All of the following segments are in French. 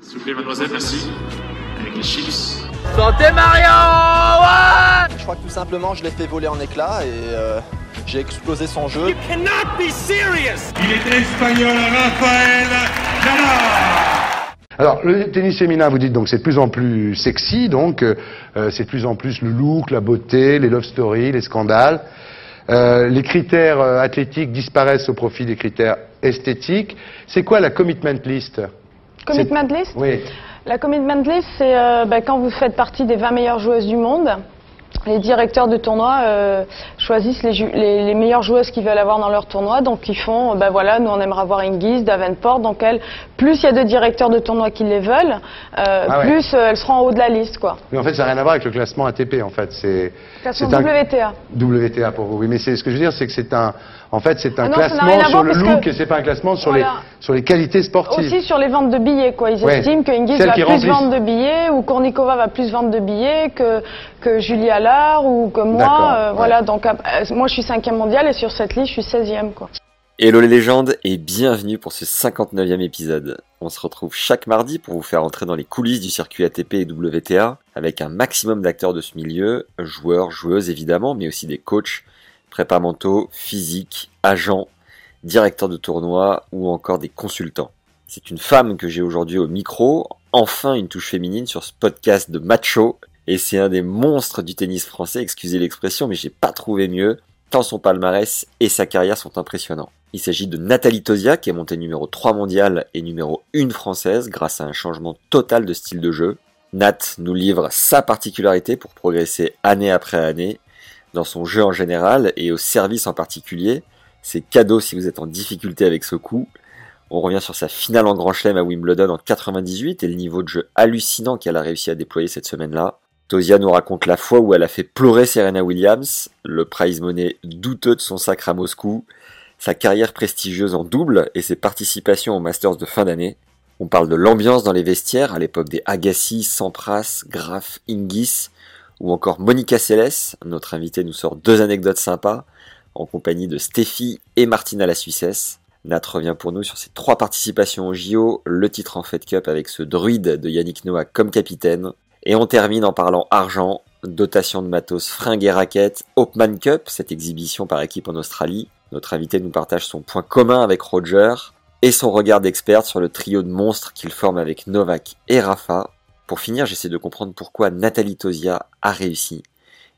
S'il vous plaît, mademoiselle, merci. Avec les chips. Je crois que tout simplement, je l'ai fait voler en éclats et euh, j'ai explosé son jeu. You cannot be serious! Il est espagnol, Rafael Nadal. Alors, le tennis féminin, vous dites donc c'est de plus en plus sexy, donc euh, euh, c'est de plus en plus le look, la beauté, les love stories, les scandales. Euh, les critères euh, athlétiques disparaissent au profit des critères esthétiques. C'est quoi la commitment list? Commitment list Oui. La commitment list, c'est euh, bah, quand vous faites partie des 20 meilleures joueuses du monde. Les directeurs de tournoi euh, choisissent les, ju- les- les meilleures joueuses qu'ils veulent avoir dans leur tournoi. Donc ils font, bah voilà, nous on aimerait avoir Ingis, Davenport. Donc elles, plus il y a de directeurs de tournoi qui les veulent, euh, Ah ouais. plus euh, elles seront en haut de la liste, quoi. Mais en fait, ça n'a rien à voir avec le classement ATP, en fait. C'est Classement c'est un- WTA. WTA pour vous. Oui, mais c'est ce que je veux dire, c'est que c'est un, en fait, c'est un Ah non, classement sur le look que- et c'est pas un classement sur Voilà. les sur les qualités sportives. Aussi sur les ventes de billets, quoi. Ils Ouais. estiment que Ingis Celles va plus remplissent. vendre de billets, ou Kornikova va plus vendre de billets que, que Julie Allard, ou que moi. euh, ouais. Voilà, donc euh, moi je suis cinquième mondial et sur cette liste je suis 16e, quoi. Hello les légendes et bienvenue pour ce 59e épisode. On se retrouve chaque mardi pour vous faire entrer dans les coulisses du circuit ATP et WTA avec un maximum d'acteurs de ce milieu, joueurs, joueuses évidemment, mais aussi des coachs, prépa mentaux, physiques, agents, directeurs de tournois ou encore des consultants. C'est une femme que j'ai aujourd'hui au micro, enfin une touche féminine sur ce podcast de macho, et c'est un des monstres du tennis français, excusez l'expression, mais j'ai pas trouvé mieux, tant son palmarès et sa carrière sont impressionnants. Il s'agit de Nathalie Tosia, qui est montée numéro 3 mondial et numéro 1 française grâce à un changement total de style de jeu. Nat nous livre sa particularité pour progresser année après année, dans son jeu en général et au service en particulier. C'est cadeau si vous êtes en difficulté avec ce coup. On revient sur sa finale en Grand Chelem à Wimbledon en 98 et le niveau de jeu hallucinant qu'elle a réussi à déployer cette semaine-là. Tosia nous raconte la fois où elle a fait pleurer Serena Williams, le prize money douteux de son sacre à Moscou, sa carrière prestigieuse en double et ses participations aux Masters de fin d'année. On parle de l'ambiance dans les vestiaires à l'époque des Agassi, Sampras, Graf, Ingis ou encore Monica Seles. Notre invité nous sort deux anecdotes sympas en compagnie de Steffi et Martina la Suissesse. Nat revient pour nous sur ses trois participations au JO, le titre en Fed Cup avec ce druide de Yannick Noah comme capitaine. Et on termine en parlant argent, dotation de matos fringues et raquettes, Hopman Cup, cette exhibition par équipe en Australie. Notre invité nous partage son point commun avec Roger et son regard d'expert sur le trio de monstres qu'il forme avec Novak et Rafa. Pour finir, j'essaie de comprendre pourquoi Nathalie Tosia a réussi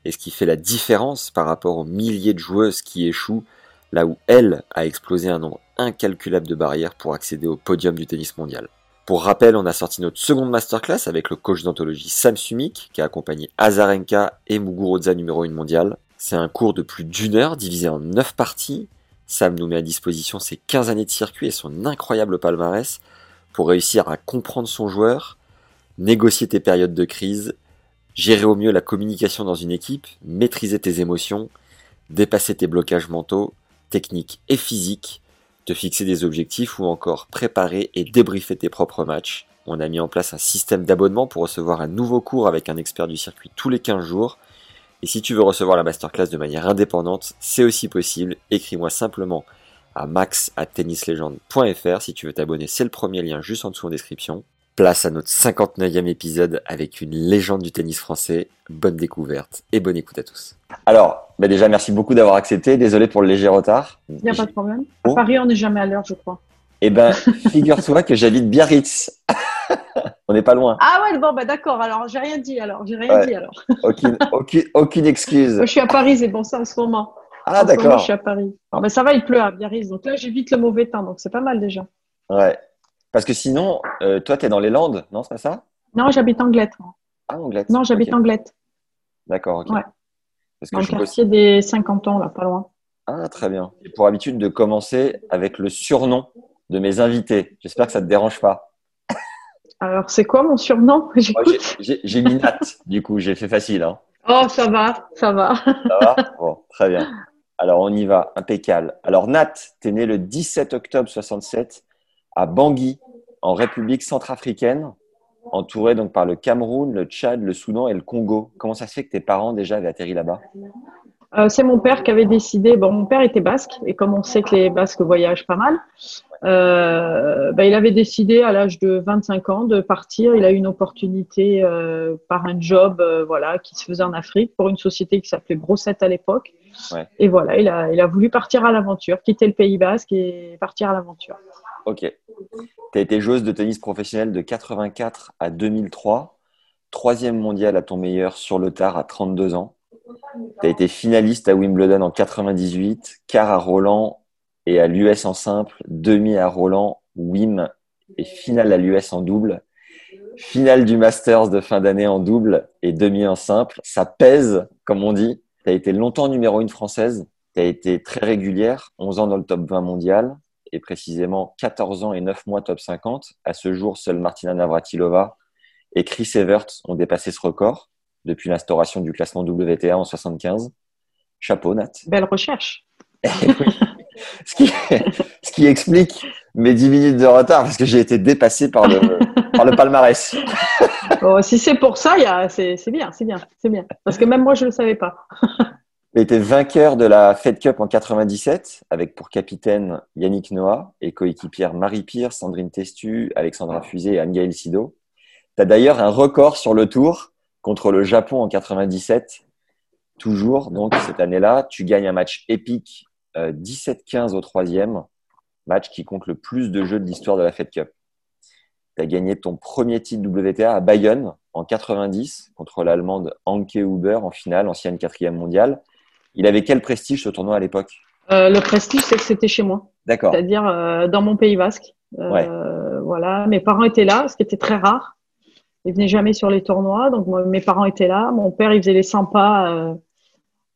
et ce qui fait la différence par rapport aux milliers de joueuses qui échouent là où elle a explosé un nombre incalculable de barrières pour accéder au podium du tennis mondial. Pour rappel, on a sorti notre seconde masterclass avec le coach d'anthologie Sam Sumik qui a accompagné Azarenka et Muguruza numéro 1 mondial. C'est un cours de plus d'une heure divisé en 9 parties. Sam nous met à disposition ses 15 années de circuit et son incroyable palmarès pour réussir à comprendre son joueur, négocier tes périodes de crise, gérer au mieux la communication dans une équipe, maîtriser tes émotions, dépasser tes blocages mentaux, techniques et physiques, te fixer des objectifs ou encore préparer et débriefer tes propres matchs. On a mis en place un système d'abonnement pour recevoir un nouveau cours avec un expert du circuit tous les 15 jours. Et si tu veux recevoir la masterclass de manière indépendante, c'est aussi possible. Écris-moi simplement à max si tu veux t'abonner, c'est le premier lien juste en dessous en description. Place à notre 59e épisode avec une légende du tennis français. Bonne découverte et bonne écoute à tous. Alors, Bah déjà, merci beaucoup d'avoir accepté. Désolé pour le léger retard. Il n'y a pas de problème. Oh. À Paris, on n'est jamais à l'heure, je crois. Eh ben, figure-toi que j'habite Biarritz. on n'est pas loin. Ah ouais, bon, bah d'accord. Alors, j'ai rien dit. Alors, j'ai rien Ouais. dit. Alors, Aucune, aucune, aucune excuse. Moi, je suis à Paris, c'est bon ça en ce moment. Ah, d'accord. je suis à Paris. Alors, mais ça va, il pleut à Biarritz. Donc là, j'évite le mauvais temps. Donc, c'est pas mal déjà. Ouais. Parce que sinon, euh, toi, tu es dans les Landes, non, c'est pas ça? Non, j'habite Anglette. Ah, Anglette. Non, j'habite Ok. Anglette. D'accord, ok. Ouais. Parce que Dans le je bosse- quartier des 50 ans, là, pas loin. Ah, très bien. J'ai pour habitude de commencer avec le surnom de mes invités. J'espère que ça te dérange pas. Alors, c'est quoi mon surnom? J'ai mis Nat, du coup, j'ai fait facile. Hein. Oh, ça va, ça va. Ça va? Bon, très bien. Alors, on y va, impeccable. Alors, Nat, tu es né le 17 octobre 67 à Bangui, en République centrafricaine, entouré donc par le Cameroun, le Tchad, le Soudan et le Congo. Comment ça se fait que tes parents déjà avaient atterri là-bas? Euh, c'est mon père qui avait décidé. Bon, mon père était basque, et comme on sait que les basques voyagent pas mal, euh, ben, il avait décidé à l'âge de 25 ans de partir. Il a eu une opportunité euh, par un job, voilà, qui se faisait en Afrique pour une société qui s'appelait Brossette à l'époque. Ouais. Et voilà, il a, il a voulu partir à l'aventure, quitter le Pays Basque et partir à l'aventure. Ok. Tu as été joueuse de tennis professionnelle de 84 à 2003, troisième mondial à ton meilleur sur le tard à 32 ans. Tu as été finaliste à Wimbledon en 98, quart à Roland et à l'US en simple, demi à Roland, Wim et finale à l'US en double. Finale du Masters de fin d'année en double et demi en simple. Ça pèse, comme on dit. Tu as été longtemps numéro une française. Tu as été très régulière, 11 ans dans le top 20 mondial et précisément 14 ans et 9 mois top 50. À ce jour, seule Martina Navratilova et Chris Evert ont dépassé ce record depuis l'instauration du classement WTA en 75. Chapeau, Nat. Belle recherche. Ce qui, ce qui explique mes 10 minutes de retard parce que j'ai été dépassé par le, par le palmarès. Bon, si c'est pour ça, il c'est bien, c'est bien, c'est bien. Parce que même moi, je ne le savais pas. Tu as été vainqueur de la Fed Cup en 97 avec pour capitaine Yannick Noah et coéquipière Marie Pierre, Sandrine Testu, Alexandra Fusé et Anne-Gaëlle Sido. Tu as d'ailleurs un record sur le tour contre le Japon en 97. Toujours, donc cette année-là, tu gagnes un match épique euh, 17-15 au troisième, match qui compte le plus de jeux de l'histoire de la Fed Cup. Tu as gagné ton premier titre WTA à Bayonne en 90 contre l'Allemande Anke Huber en finale, ancienne quatrième mondiale. Il avait quel prestige ce tournoi à l'époque? Euh, le prestige, c'est que c'était chez moi. D'accord. c'est-à-dire euh, dans mon pays basque. Euh, Voilà, mes parents étaient là, ce qui était très rare. Ils venaient jamais sur les tournois, donc moi, mes parents étaient là. Mon père, il faisait les 100 pas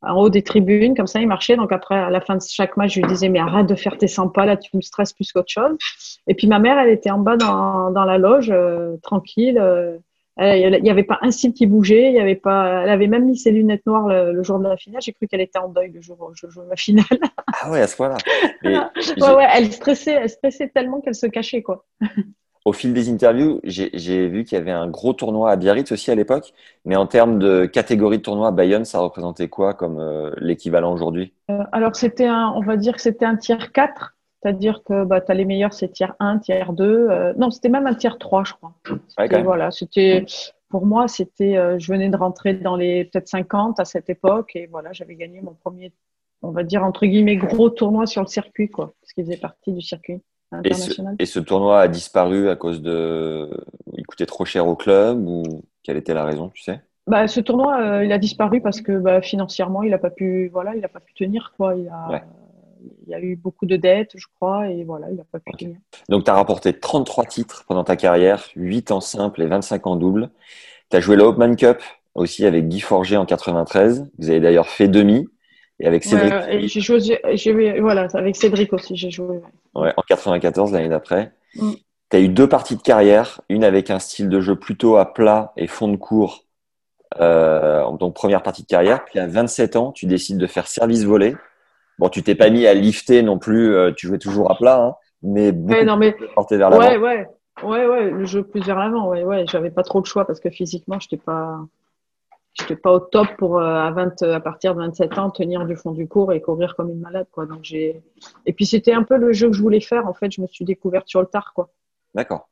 en haut des tribunes, comme ça, il marchait. Donc après, à la fin de chaque match, je lui disais mais arrête de faire tes 100 pas là, tu me stresses plus qu'autre chose. Et puis ma mère, elle était en bas dans, dans la loge, euh, tranquille. euh, elle- il n'y avait pas un cil qui bougeait, il y avait pas. Elle avait même mis ses lunettes noires le, le jour de la finale. J'ai cru qu'elle était en deuil le jour où je jouais ma finale. Ah ouais, à ce point-là. Ouais, ouais, elle stressait, elle stressait tellement qu'elle se cachait, quoi. Au fil des interviews, j'ai vu qu'il y avait un gros tournoi à Biarritz aussi à l'époque. Mais en termes de catégorie de tournoi, Bayonne, ça représentait quoi comme euh, l'équivalent aujourd'hui? Euh, alors, c'était un, on va dire que c'était un tiers 4, c'est-à-dire que bah, tu as les meilleurs, c'est tiers 1, tiers 2. euh, non, c'était même un tiers 3, je crois. Ouais, C'était- quand même. voilà, c'était, pour moi, c'était, euh, je venais de rentrer dans les peut-être 50 à cette époque, et voilà, j'avais gagné mon premier, on va dire, entre guillemets, gros tournoi sur le circuit, quoi, parce qu'il faisait partie du circuit et ce, international. et ce tournoi a disparu à cause de. Il coûtait trop cher au club ou quelle était la raison, tu sais? Bah, ce tournoi, euh, il a disparu parce que bah, financièrement, il n'a pas pu, voilà, il a pas pu tenir, quoi. Il a, Ouais. il a eu beaucoup de dettes, je crois, et voilà, il n'a pas pu tenir. Donc, tu as rapporté 33 titres pendant ta carrière, 8 en simple et 25 en double. Tu as joué la Hopman Cup aussi avec Guy Forger en 93. Vous avez d'ailleurs fait demi. Et avec Cédric Ouais, et j'ai joué, j'ai, voilà, avec Cédric aussi, j'ai joué. ouais. en 94, l'année d'après. Mm. Tu as eu deux parties de carrière, une avec un style de jeu plutôt à plat et fond de cours, euh, donc première partie de carrière. Puis à 27 ans, tu décides de faire service volé. Bon, tu t'es pas mis à lifter non plus, euh, tu jouais toujours à plat, hein, mais beaucoup Ouais, non, mais, porté vers l'avant. ouais, ouais, ouais, ouais, le jeu plus vers l'avant, ouais, ouais, j'avais pas trop le choix parce que physiquement, j'étais pas, j'étais pas au top pour, euh, à 20, à partir de 27 ans, tenir du fond du cours et courir comme une malade, quoi. Donc j'ai, et puis c'était un peu le jeu que je voulais faire, en fait, je me suis découverte sur le tard, quoi. D'accord.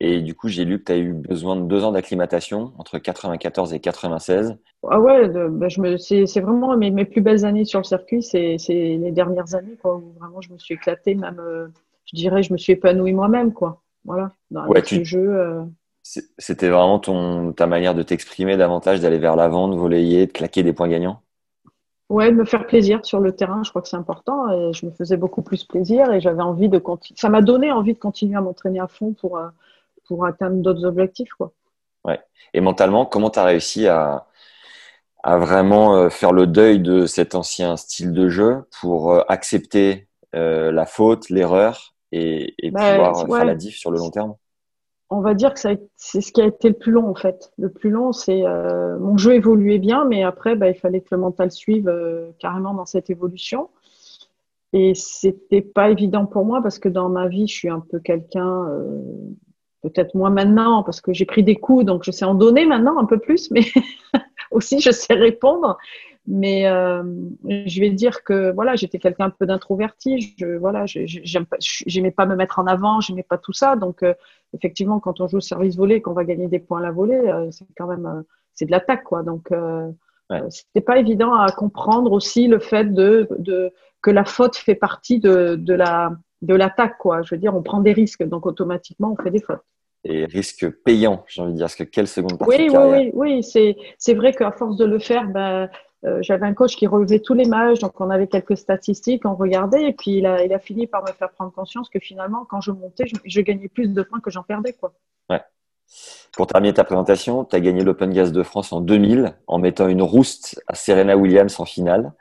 Et du coup, j'ai lu que tu as eu besoin de deux ans d'acclimatation entre 94 et 96. Ah ouais, bah, je me, c'est, c'est vraiment mes, mes, plus belles années sur le circuit, c'est, c'est les dernières années, quoi, où vraiment je me suis éclatée, même, euh, je dirais, je me suis épanouie moi-même, quoi. Voilà, dans ouais, tu... jeu. Euh... C'était vraiment ton, ta manière de t'exprimer davantage, d'aller vers l'avant, de volleyer, de claquer des points gagnants? Ouais, de me faire plaisir sur le terrain, je crois que c'est important. Et je me faisais beaucoup plus plaisir et j'avais envie de continuer. Ça m'a donné envie de continuer à m'entraîner à fond pour, euh, pour atteindre d'autres objectifs. Quoi. Ouais. Et mentalement, comment tu as réussi à, à vraiment euh, faire le deuil de cet ancien style de jeu pour euh, accepter la faute, l'erreur et, et bah, pouvoir faire la diff sur le long terme? On va dire que c'est ce qui a été le plus long en fait. Le plus long, c'est euh, mon jeu évoluait bien, mais après, bah, il fallait que le mental suive euh, carrément dans cette évolution. Et c'était pas évident pour moi parce que dans ma vie, je suis un peu quelqu'un, euh, peut-être moins maintenant parce que j'ai pris des coups, donc je sais en donner maintenant un peu plus, mais aussi je sais répondre. Mais euh, je vais dire que voilà, j'étais quelqu'un un peu d'introverti. Je voilà, j'aimais pas me mettre en avant, j'aimais pas tout ça. Donc euh, effectivement, quand on joue au service volé, qu'on va gagner des points à la volée, euh, c'est quand même c'est de l'attaque quoi. Donc ouais. c'était pas évident à comprendre aussi le fait de, de que la faute fait partie de, de la de l'attaque quoi. Je veux dire, on prend des risques, donc automatiquement on fait des fautes et risques payants, j'ai envie de dire, parce que quelle seconde partie Oui, oui, oui, c'est vrai qu'à force de le faire, ben, euh, j'avais un coach qui relevait tous les matchs, donc on avait quelques statistiques, on regardait, et puis il a, fini par me faire prendre conscience que finalement, quand je montais, je, je gagnais plus de points que j'en perdais. Quoi. Ouais. Pour terminer ta présentation, tu as gagné l'Open Gas de France en 2000 en mettant une rouste à Serena Williams en finale.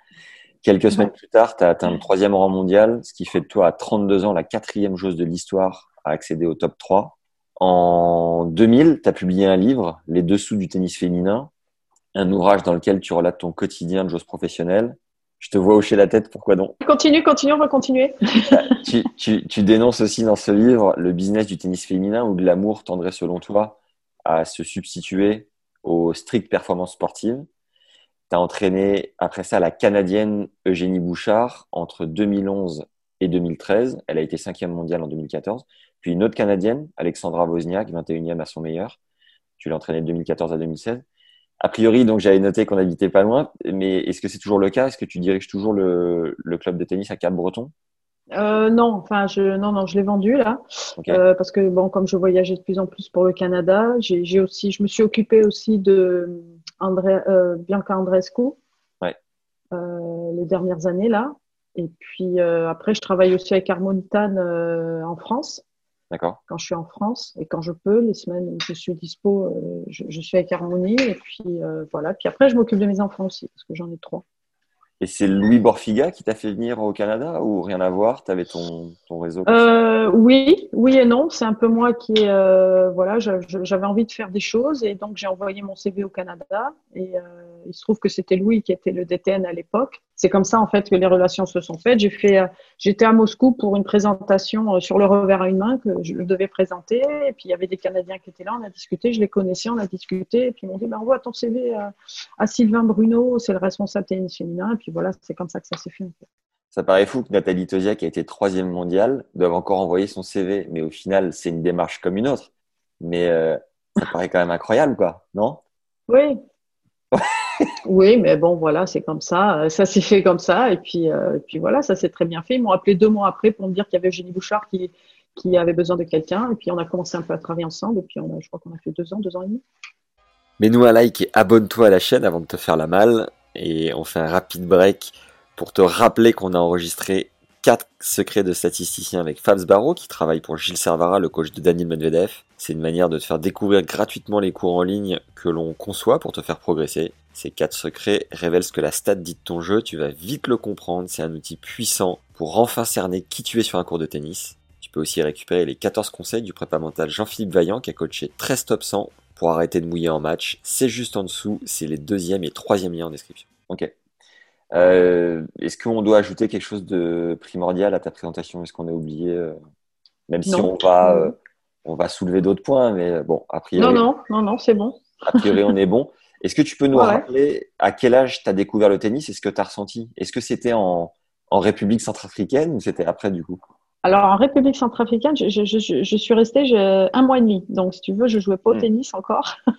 Quelques semaines plus tard, tu as atteint le troisième rang mondial, ce qui fait de toi à 32 ans la quatrième joueuse de l'histoire à accéder au top 3. En 2000, tu as publié un livre, Les dessous du tennis féminin, un ouvrage dans lequel tu relates ton quotidien de joueuse professionnelle. Je te vois hocher la tête, pourquoi donc? Continue, continue, on va continuer. tu, tu, tu, dénonces aussi dans ce livre le business du tennis féminin où l'amour tendrait selon toi à se substituer aux strictes performances sportives. Tu as entraîné après ça la Canadienne Eugénie Bouchard entre 2011 et 2013. Elle a été cinquième mondiale en 2014. Puis une autre Canadienne, Alexandra Wozniak, 21e à son meilleur. Tu l'as entraînée de 2014 à 2016. A priori, donc j'avais noté qu'on habitait pas loin, mais est-ce que c'est toujours le cas? Est-ce que tu diriges toujours le, le club de tennis à Cap-Breton? Euh, non, enfin je non non je l'ai vendu là. Okay. euh, parce que bon comme je voyageais de plus en plus pour le Canada, j'ai aussi je me suis occupée aussi de André, euh, Bianca Andrescu. Ouais. Euh, les dernières années là. Et puis euh, après je travaille aussi avec Harmonitan en France D'accord. Quand je suis en France et quand je peux, les semaines où je suis dispo, euh, je, je, suis avec Harmonie et puis euh, voilà. Puis après, je m'occupe de mes enfants aussi parce que j'en ai trois. Et c'est Louis Borfiga qui t'a fait venir au Canada ou rien à voir? Tu avais ton, ton réseau euh, Oui, oui et non. C'est un peu moi qui, voilà, j'avais envie de faire des choses et donc j'ai envoyé mon CV au Canada et il se trouve que c'était Louis qui était le DTN à l'époque. C'est comme ça en fait que les relations se sont faites. J'ai fait, euh, j'étais à Moscou pour une présentation euh, sur le revers à une main que je devais présenter et puis il y avait des Canadiens qui étaient là. On a discuté, je les connaissais, on a discuté et puis ils m'ont dit, ben, envoie ton CV à, à Sylvain Bruno, c'est le responsable tennis féminin. Et puis voilà, c'est comme ça que ça s'est fait. Ça paraît fou que Nathalie Tosia, qui a été troisième mondiale, doive encore envoyer son CV, mais au final, c'est une démarche comme une autre. Mais euh, ça paraît quand même incroyable, quoi, non? Oui, oui, mais bon, voilà, c'est comme ça. Ça s'est fait comme ça. Et puis, euh, puis voilà, ça s'est très bien fait. Ils m'ont appelé deux mois après pour me dire qu'il y avait Eugénie Bouchard qui, qui avait besoin de quelqu'un. Et puis, on a commencé un peu à travailler ensemble. Et puis, on a, je crois qu'on a fait deux ans, deux ans et demi. Mets-nous un like et abonne-toi à la chaîne avant de te faire la malle. Et on fait un rapide break pour te rappeler qu'on a enregistré 4 secrets de statisticien avec Fabs Barreau qui travaille pour Gilles Servara, le coach de Daniel Medvedev. C'est une manière de te faire découvrir gratuitement les cours en ligne que l'on conçoit pour te faire progresser. Ces 4 secrets révèlent ce que la stat dit de ton jeu, tu vas vite le comprendre, c'est un outil puissant pour enfin cerner qui tu es sur un cours de tennis. Tu peux aussi récupérer les 14 conseils du prépa mental Jean-Philippe Vaillant qui a coaché 13 top 100 pour arrêter de mouiller en match. C'est juste en dessous, c'est les deuxième et troisième liens en description. Ok. Euh, Est-ce qu'on doit ajouter quelque chose de primordial à ta présentation? Est-ce qu'on a oublié euh, Même si non. on va, euh, on va soulever d'autres points, mais bon, a priori. Non, non, non, non, c'est bon. a priori, on est bon. Est-ce que tu peux nous ouais. rappeler à quel âge tu as découvert le tennis? Et ce que tu as ressenti? Est-ce que c'était en, en République centrafricaine ou c'était après du coup? Alors, en République centrafricaine, je, je, je, je suis restée un mois et demi. Donc, si tu veux, je jouais pas au Mm. tennis encore.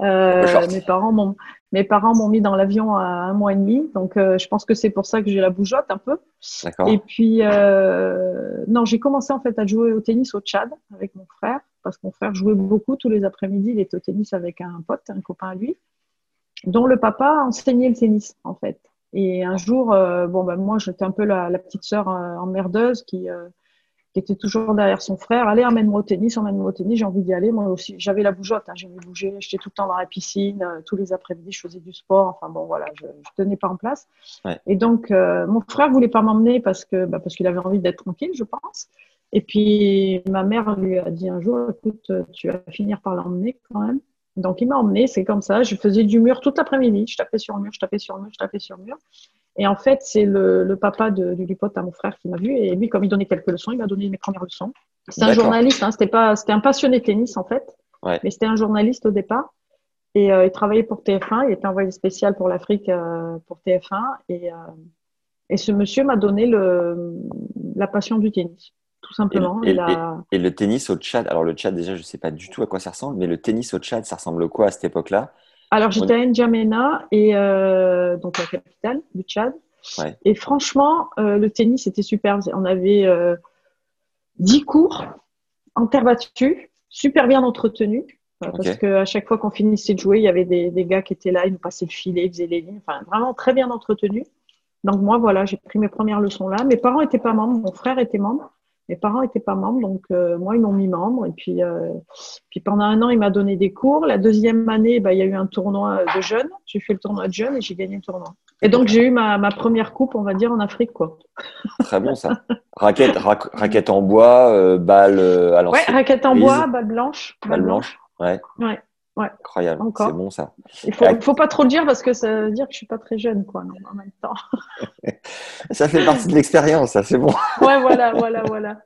Euh, mes parents m'ont mes parents m'ont mis dans l'avion à un mois et demi. Donc, euh, je pense que c'est pour ça que j'ai la bougeotte un peu. Et puis, euh, non, j'ai commencé en fait à jouer au tennis au Tchad avec mon frère, parce que mon frère jouait beaucoup tous les après-midi. Il était au tennis avec un pote, un copain à lui, dont le papa enseignait le tennis en fait. Et un jour, euh, bon ben moi j'étais un peu la, la petite sœur emmerdeuse qui, qui était toujours derrière son frère. Allez, emmène-moi au tennis, emmène-moi au tennis. J'ai envie d'y aller. Moi aussi, j'avais la bougeotte. Hein, J'aimais bouger. J'étais tout le temps dans la piscine. euh, tous les après-midi, je faisais du sport. Enfin bon, voilà, je, je tenais pas en place. Ouais. Et donc, euh, mon frère voulait pas m'emmener parce que bah, parce qu'il avait envie d'être tranquille, je pense. Et puis ma mère lui a dit un jour, écoute, tu vas finir par l'emmener quand même. Donc il m'a emmené, c'est comme ça. Je faisais du mur toute l'après-midi. Je tapais sur le mur, je tapais sur le mur, je tapais sur le mur. Et en fait, c'est le, le papa de, du pote à mon frère qui m'a vu. Et lui, comme il donnait quelques leçons, il m'a donné mes premières leçons. C'est un journaliste, hein, c'était pas, c'était un passionné de tennis en fait. Ouais. Mais c'était un journaliste au départ. Et euh, il travaillait pour TF1. Il était envoyé spécial pour l'Afrique euh, pour TF1. Et, euh, et ce monsieur m'a donné le, la passion du tennis, tout simplement. Et- et- le tennis au Tchad, alors le Tchad déjà je sais pas du tout à quoi ça ressemble, mais le tennis au Tchad ça ressemble quoi à cette époque-là? Alors, j'étais à N'Djamena, et euh, donc la capitale du Tchad. Ouais. Et franchement, euh, le tennis était super. On avait euh, 10 cours en terre battue, super bien entretenus. euh, Ok. Parce qu'à chaque fois qu'on finissait de jouer, il y avait des, des gars qui étaient là, ils nous passaient le filet, ils faisaient les lignes. Enfin, vraiment très bien entretenus. Donc, moi, voilà, j'ai pris mes premières leçons là. Mes parents n'étaient pas membres, mon frère était membre. Mes parents n'étaient pas membres, donc euh, moi, ils m'ont mis membre. Et puis, euh, puis pendant un an, il m'a donné des cours. La deuxième année, bah, il y a eu un tournoi de jeunes. J'ai fait le tournoi de jeunes et j'ai gagné le tournoi. Et donc, j'ai eu ma, ma première coupe, on va dire, en Afrique. Quoi. Très bon ça. Raquette, raquette en bois, euh, balle Ouais, raquette en bois, balle blanche. Balle blanche. Ouais, Ouais, ouais. incroyable. Encore. C'est bon ça. Il faut, Ouais. faut pas trop le dire parce que ça veut dire que je suis pas très jeune, quoi, non, en même temps. Ça fait partie de l'expérience, ça c'est bon. Ouais, voilà, voilà, voilà.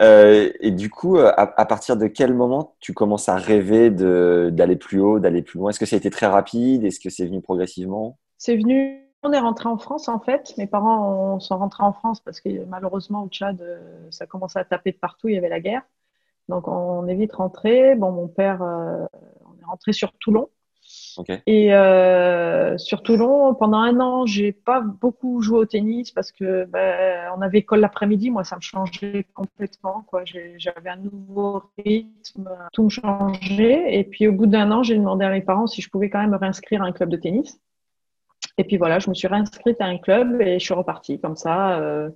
Euh, et du coup, euh, à, à partir de quel moment tu commences à rêver de- d'aller plus haut, d'aller plus loin? Est-ce que ça a été très rapide? Est-ce que c'est venu progressivement? C'est venu. On est rentré en France en fait. Mes parents on sont rentrés en France parce que malheureusement au Tchad, euh, ça commençait à taper de partout. Il y avait la guerre. Donc on est vite rentré. Bon, mon père, euh, on est rentré sur Toulon. Et euh, sur Toulon, pendant un an, j'ai pas beaucoup joué au tennis parce que ben, on avait école l'après-midi. Moi, ça me changeait complètement. Quoi, j'avais un nouveau rythme, tout me changeait. Et puis au bout d'un an, j'ai demandé à mes parents si je pouvais quand même me réinscrire à un club de tennis. Et puis voilà, je me suis réinscrite à un club et je suis repartie comme ça, euh,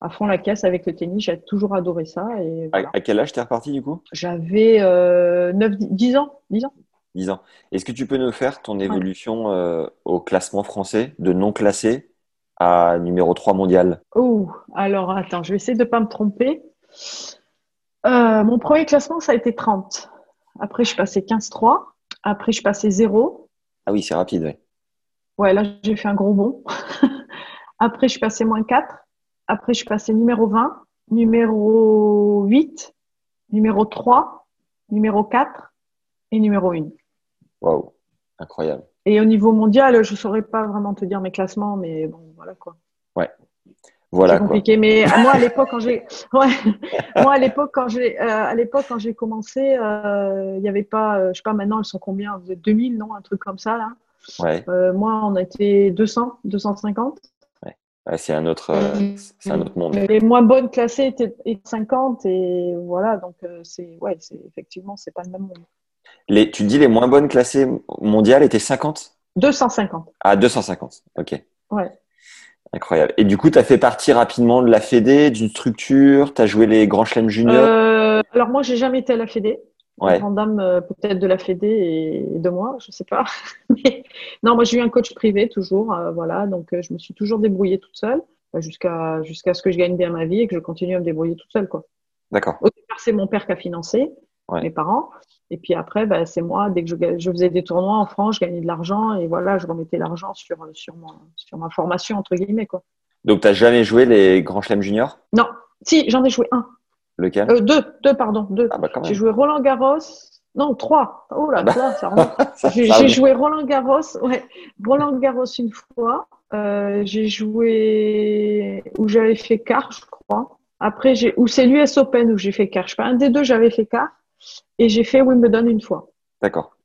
à fond la caisse avec le tennis. J'ai toujours adoré ça. Et À, voilà. à quel âge t'es reparti du coup? J'avais euh, 9, 10 ans. 10 ans. 10 ans. Est-ce que tu peux nous faire ton évolution euh, au classement français de non classé à numéro 3 mondial? Oh, alors attends, je vais essayer de ne pas me tromper. Euh, mon premier classement, ça a été 30. Après, je suis passé 15-3. Après, je suis passé 0. Ah oui, c'est rapide, ouais. Ouais, là, j'ai fait un gros bond. Après, je suis passé moins 4. Après, je suis passé numéro 20, numéro 8, numéro 3, numéro 4 et numéro 1. Waouh, incroyable. Et au niveau mondial, je ne saurais pas vraiment te dire mes classements, mais bon, voilà quoi. Ouais. Voilà c'est quoi. compliqué. Mais moi, à l'époque, quand j'ai, ouais, moi à l'époque quand j'ai, euh, à l'époque quand j'ai commencé, euh, il n'y avait pas, euh, je sais pas maintenant, elles sont combien? Vous êtes 2000, non? Un truc comme ça là. Ouais, Euh, moi, on était 200, 250. Ouais, c'est un autre, euh, c'est un autre monde. Les moins bonnes classées étaient, étaient 50 et voilà, donc euh, c'est, ouais, c'est effectivement, c'est pas le même monde. Les, tu dis les moins bonnes classées mondiales étaient 50 250. Ah, 250. Ok. Ouais. Incroyable. Et du coup, tu as fait partie rapidement de la Fédé, d'une structure, tu as joué les grands chelems juniors? Euh, alors moi, j'ai jamais été à la Fédé. Ouais. Grande dame euh, peut-être de la Fédé et de moi, je sais pas. Mais non, moi j'ai eu un coach privé toujours, euh, voilà. Donc euh, je me suis toujours débrouillée toute seule euh, jusqu'à jusqu'à ce que je gagne bien ma vie et que je continue à me débrouiller toute seule, quoi. D'accord. Au départ, c'est mon père qui a financé, Ouais. mes parents. Et puis après, bah, c'est moi. Dès que je, faisais des tournois en France, je gagnais de l'argent et voilà, je remettais l'argent sur sur mon, sur ma formation entre guillemets, quoi. Donc, tu jamais joué les grands chelems juniors? Non, si j'en ai joué un, Lequel? Euh, deux, deux pardon, deux. Ah bah J'ai joué Roland Garros. Non, trois. Oh là, Ah bah. là, ça. Ça- J'ai joué Roland Garros, ouais, Roland Garros une fois. Euh, j'ai joué où j'avais fait quart, je crois. Après, j'ai, ou c'est l'US Open où j'ai fait quart. Je sais pas, un des deux, j'avais fait quart. Et j'ai fait Wimbledon une fois. D'accord.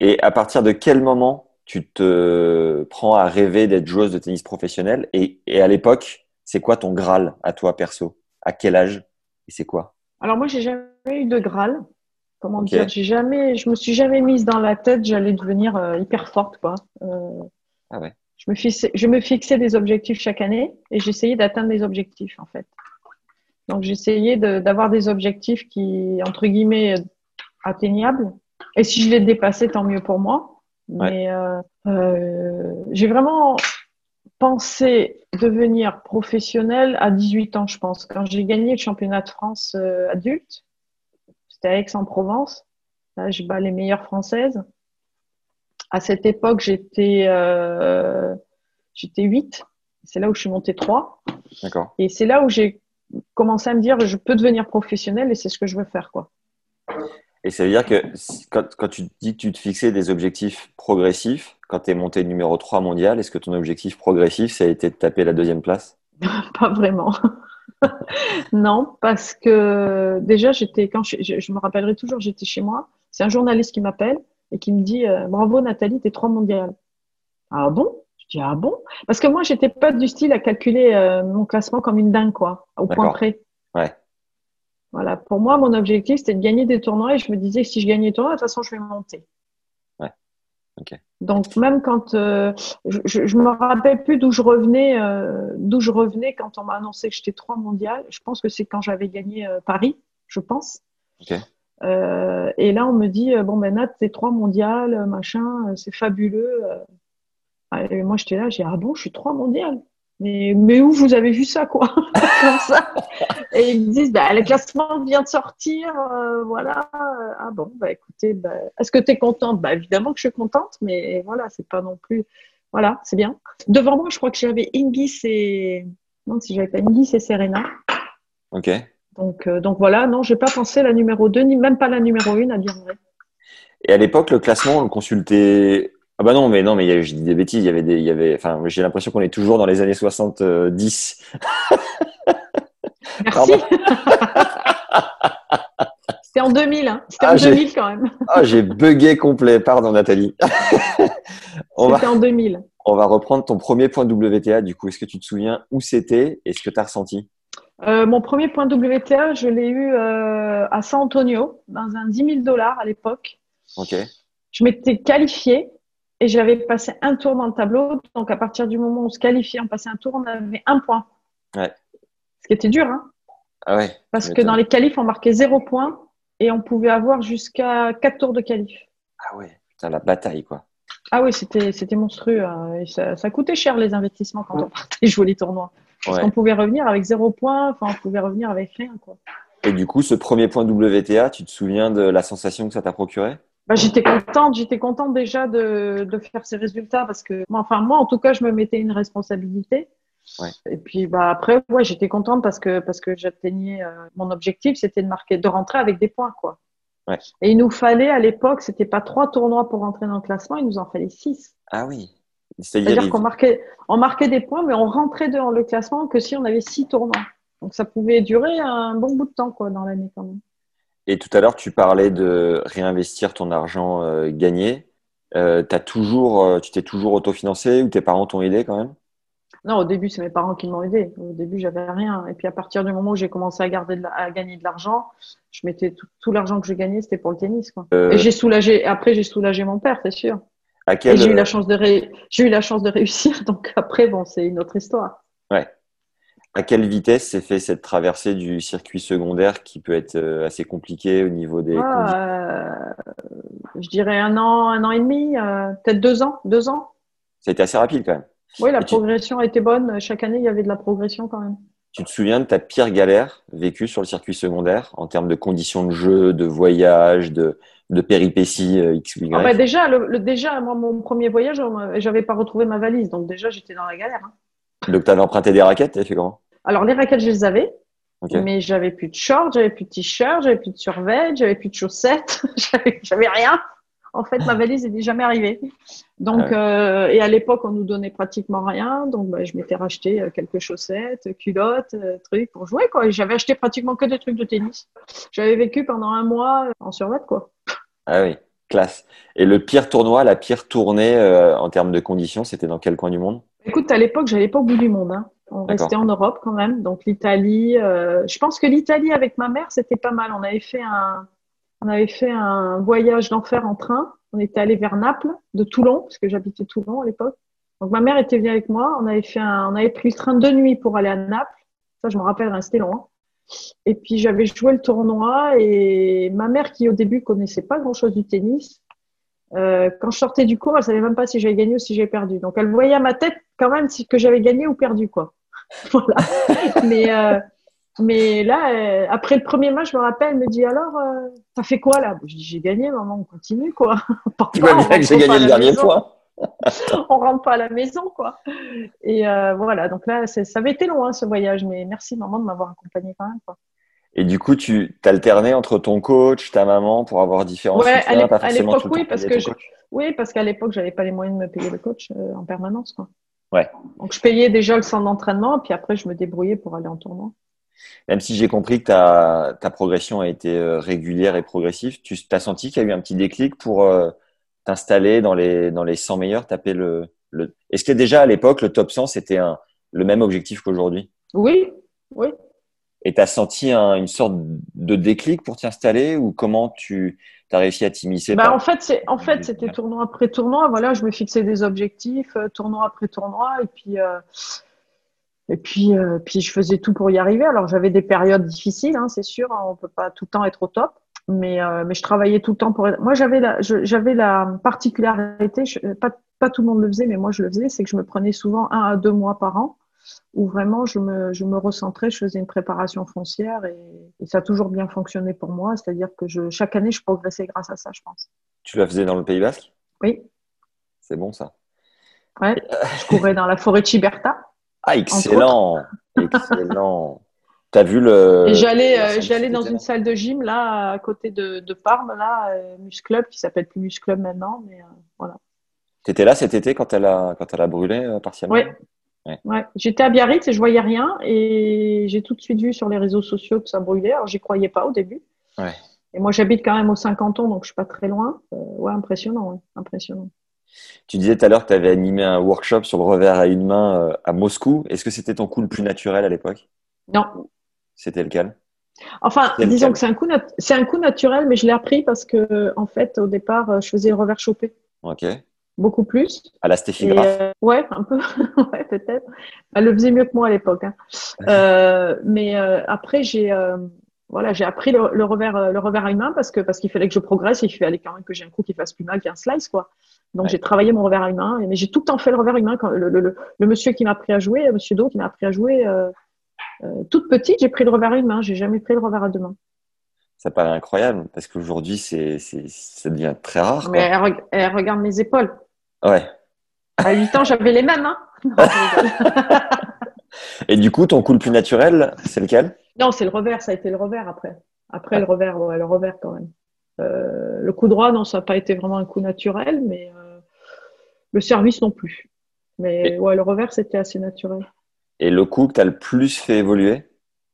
Et à partir de quel moment tu te prends à rêver d'être joueuse de tennis professionnelle? Et, et à l'époque, c'est quoi ton Graal à toi perso? À quel âge? Et c'est quoi? Alors moi, j'ai jamais eu de Graal. Comment dire? J'ai jamais, je me suis jamais mise dans la tête, j'allais devenir euh, hyper forte, quoi. Euh, ah ouais. Je me, fixais, je me fixais des objectifs chaque année et j'essayais d'atteindre mes objectifs, en fait. Donc, j'essayais d'avoir des objectifs qui, entre guillemets, atteignables. Et si je les dépassais, tant mieux pour moi. Mais euh, j'ai vraiment pensé devenir professionnelle à 18 ans, je pense. Quand j'ai gagné le championnat de France euh, adulte, c'était à Aix-en-Provence. Là, je bats les meilleures françaises. À cette époque, j'étais euh, j'étais 8. C'est là où je suis montée 3. D'accord. Et c'est là où j'ai commencé à me dire je peux devenir professionnelle et c'est ce que je veux faire quoi. Et ça veut dire que quand, quand, tu dis que tu te fixais des objectifs progressifs, quand tu es monté numéro 3 mondial, est-ce que ton objectif progressif, ça a été de taper la deuxième place? Pas vraiment. non, parce que déjà, j'étais quand je, je, me rappellerai toujours, j'étais chez moi. C'est un journaliste qui m'appelle et qui me dit euh, Bravo Nathalie, t'es 3 mondial. Ah bon? Je dis Ah bon? Parce que moi, j'étais pas du style à calculer euh, mon classement comme une dingue, quoi, au point près. Ouais. Voilà, pour moi, mon objectif, c'était de gagner des tournois et je me disais que si je gagnais des tournois, de toute façon, je vais monter. Ouais. Ok. Donc, même quand euh, je, je, me rappelle plus d'où je revenais, euh, d'où je revenais quand on m'a annoncé que j'étais trois mondiales. Je pense que c'est quand j'avais gagné euh, Paris, je pense. Ok. Euh, et là, on me dit bon ben Nat, t'es trois mondiales, machin, c'est fabuleux. Et moi, j'étais là, j'ai ah bon, je suis trois mondiales? Mais, mais où vous avez vu ça, quoi? Comme ça? Et ils me disent, bah, le classement vient de sortir, euh, voilà. Ah bon, bah écoutez, bah, est-ce que tu es contente? Bah évidemment que je suis contente, mais voilà, c'est pas non plus. Voilà, c'est bien. Devant moi, je crois que j'avais Ingis et. Non, si j'avais pas Ingis et Serena. Ok. Donc, euh, donc voilà, non, j'ai pas pensé la numéro 2, ni même pas la numéro 1, à dire vrai. Et à l'époque, le classement, on le consultait ah bah non, mais non, mais je dis des bêtises. Il y avait des, il y avait, enfin, j'ai l'impression qu'on est toujours dans les années 70. Merci. C'était en 2000, hein. C'était ah, en 2000 quand même. Ah, j'ai bugué complet. Pardon, Nathalie. c'était en 2000. On va reprendre ton premier point WTA. Du coup, est-ce que tu te souviens où c'était et ce que tu as ressenti? Euh, Mon premier point WTA, je l'ai eu euh, à San Antonio, dans un 10 000 dollars à l'époque. Ok. Je m'étais qualifiée et j'avais passé un tour dans le tableau. Donc, à partir du moment où on se qualifiait, on passait un tour, on avait un point. Ouais. Ce qui était dur, hein. Ah ouais. Parce que dans les qualifs, on marquait zéro point et on pouvait avoir jusqu'à quatre tours de qualif. Ah ouais, putain, la bataille, quoi. Ah oui, c'était, c'était monstrueux. Hein. Et ça, ça, coûtait cher les investissements quand on partait jouer les tournois. Parce qu'on pouvait revenir avec zéro point, enfin, on pouvait revenir avec rien, quoi. Et du coup, ce premier point WTA, tu te souviens de la sensation que ça t'a procuré? Bah, j'étais contente, j'étais contente déjà de, de, faire ces résultats parce que, enfin moi en tout cas, je me mettais une responsabilité. Ouais. Et puis bah après, ouais, j'étais contente parce que parce que j'atteignais euh, mon objectif, c'était de marquer, de rentrer avec des points quoi. Ouais. Et il nous fallait à l'époque, c'était pas trois tournois pour rentrer dans le classement, il nous en fallait six. Ah oui. C'est-à-dire qu'on marquait, on marquait des points, mais on rentrait dans le classement que si on avait six tournois. Donc ça pouvait durer un bon bout de temps quoi dans l'année quand même. Et tout à l'heure, tu parlais de réinvestir ton argent euh, gagné. Euh, as toujours, euh, tu t'es toujours autofinancé ou tes parents t'ont aidé quand même? Non, au début, c'est mes parents qui m'ont aidé. Au début, j'avais rien. Et puis à partir du moment où j'ai commencé à, garder à gagner de l'argent, je mettais tout, l'argent que je gagnais, c'était pour le tennis. Quoi. Et j'ai soulagé. Après, j'ai soulagé mon père, c'est sûr. À quel... j'ai eu la chance de j'ai eu la chance de réussir. Donc après, bon, c'est une autre histoire. Ouais. À quelle vitesse s'est fait cette traversée du circuit secondaire qui peut être euh, assez compliqué au niveau des ah, euh, Je dirais un an, un an et demi, euh, peut-être deux ans, deux ans. Ça a été assez rapide quand même. Oui, la progression a été bonne. Chaque année, il y avait de la progression quand même. Tu te souviens de ta pire galère vécue sur le circuit secondaire en termes de conditions de jeu, de voyage, de, de péripéties X ou Y? Ah bah déjà, le, déjà, moi, mon premier voyage, j'avais pas retrouvé ma valise. Donc déjà, j'étais dans la galère. Hein. Donc, tu avais emprunté des raquettes, tu fait comment? Alors, les raquettes, je les avais. Mais j'avais plus de shorts, j'avais plus de t-shirt, j'avais plus de survêt, j'avais plus de chaussettes, j'avais rien. En fait, ma valise n'est jamais arrivée. Donc, euh, et à l'époque, on nous donnait pratiquement rien. Donc, bah, je m'étais racheté euh, quelques chaussettes, culottes, euh, trucs pour jouer, quoi. J'avais acheté pratiquement que des trucs de tennis. J'avais vécu pendant un mois en survêt, quoi. Ah oui, classe. Et le pire tournoi, la pire tournée en termes de conditions, c'était dans quel coin du monde? Écoute, à l'époque, j'allais pas au bout du monde. Hein. On restait en Europe quand même. Donc l'Italie, je pense que l'Italie avec ma mère, c'était pas mal. On avait fait un, on avait fait un voyage d'enfer en train. On était allé vers Naples, de Toulon, parce que j'habitais Toulon à l'époque. Donc ma mère était venue avec moi. On avait fait un, on avait pris le train de nuit pour aller à Naples. Ça, je me rappelle, c'était long. Et puis j'avais joué le tournoi et ma mère, qui au début connaissait pas grand-chose du tennis, euh, quand je sortais du cours, elle savait même pas si j'avais gagné ou si j'avais perdu. Donc elle voyait à ma tête quand même si que j'avais gagné ou perdu, quoi. voilà. Mais euh, mais là, euh, après le premier match, je me rappelle, elle me dit alors, euh, t'as fait quoi là? Je dis j'ai gagné, maman, on continue quoi. tu vois bien que j'ai gagné le dernier fois. on rentre pas à la maison quoi. Et euh, voilà, donc là, ça avait été long hein, ce voyage, mais merci maman de m'avoir accompagné quand même quoi. Et du coup, tu t'alternais entre ton coach, ta maman pour avoir différents ouais, soutiens, pas forcément tout oui, parce que je... oui, parce qu'à l'époque, j'avais pas les moyens de me payer le coach euh, en permanence quoi. Ouais. Donc je payais déjà le centre d'entraînement, puis après je me débrouillais pour aller en tournoi. Même si j'ai compris que ta, ta, progression a été euh, régulière et progressive, tu as senti qu'il y a eu un petit déclic pour euh, t'installer dans les, dans les 100 meilleurs, taper le, le... Est-ce que déjà à l'époque, le top 100, c'était le même objectif qu'aujourd'hui? Oui, oui. Et tu as senti un, une sorte de déclic pour t'y installer ou comment tu as réussi à t'immiscer bah, En fait, c'est, en fait, c'était tournoi après tournoi. Voilà, je me fixais des objectifs, euh, tournoi après tournoi. Et puis, et puis, euh, puis je faisais tout pour y arriver. Alors j'avais des périodes difficiles, hein, c'est sûr. Hein, on peut pas tout le temps être au top, mais euh, mais je travaillais tout le temps pour. Moi j'avais la j'avais la particularité, pas pas tout le monde le faisait, mais moi je le faisais, c'est que je me prenais souvent un à deux mois par an où vraiment je me, je me recentrais, je faisais une préparation foncière et, et ça a toujours bien fonctionné pour moi. C'est-à-dire que je, chaque année, je progressais grâce à ça, je pense. Tu la faisais dans le Pays Basque? Oui. C'est bon ça. Ouais, je courais dans la forêt de Chiberta. Ah, excellent, excellent. T'as vu le. J'allais, euh, j'allais dans une salle de gym là, à côté de, de Parme, là, euh, Musclub, qui s'appelle plus Musclub maintenant, mais euh, voilà. T'étais là cet été quand elle a, quand elle a brûlé euh, partiellement? Oui. Ouais. ouais. J'étais à Biarritz et je voyais rien, et j'ai tout de suite vu sur les réseaux sociaux que ça brûlait. Alors j'y croyais pas au début. Ouais. Et moi, j'habite quand même au 50 ans, donc je suis pas très loin. ouais, impressionnant, ouais. impressionnant. Tu disais tout à l'heure que tu avais animé un workshop sur le revers à une main euh, à Moscou. Est-ce que c'était ton coup le plus naturel à l'époque? Non. C'était lequel? Enfin, disons que c'est un, coup c'est un coup naturel, mais je l'ai appris parce que, en fait, au départ, euh, je faisais le revers chopé. Ok. Beaucoup plus. À la Stéphie. Euh, ouais, un peu. ouais, peut-être. Elle le faisait mieux que moi à l'époque. Hein. euh, mais euh, après, j'ai voilà, j'ai appris le, le, revers, le revers à une main parce que parce qu'il fallait que je progresse et il fallait quand même que j'ai un coup qui fasse plus mal qu'un slice, quoi. Donc ouais. j'ai travaillé mon revers humain, mais j'ai tout le temps fait le revers humain. Quand le, le, le monsieur qui m'a appris à jouer, monsieur Do qui m'a appris à jouer, euh, euh, toute petite, j'ai pris le revers humain. J'ai jamais pris le revers à deux mains. Ça paraît incroyable parce qu'aujourd'hui c'est, c'est, ça devient très rare. Quoi. Mais elle, elle, regarde mes épaules. Ouais. À 8 ans, j'avais les mêmes. Hein non, Et du coup, ton coup le plus naturel, c'est lequel? Non, c'est le revers. Ça a été le revers après. Après ah. le revers, ouais, le revers quand même. Euh, le coup droit, non, ça n'a pas été vraiment un coup naturel, mais euh, le service non plus. Mais et, ouais, le revers, c'était assez naturel. Et le coup que tu as le plus fait évoluer?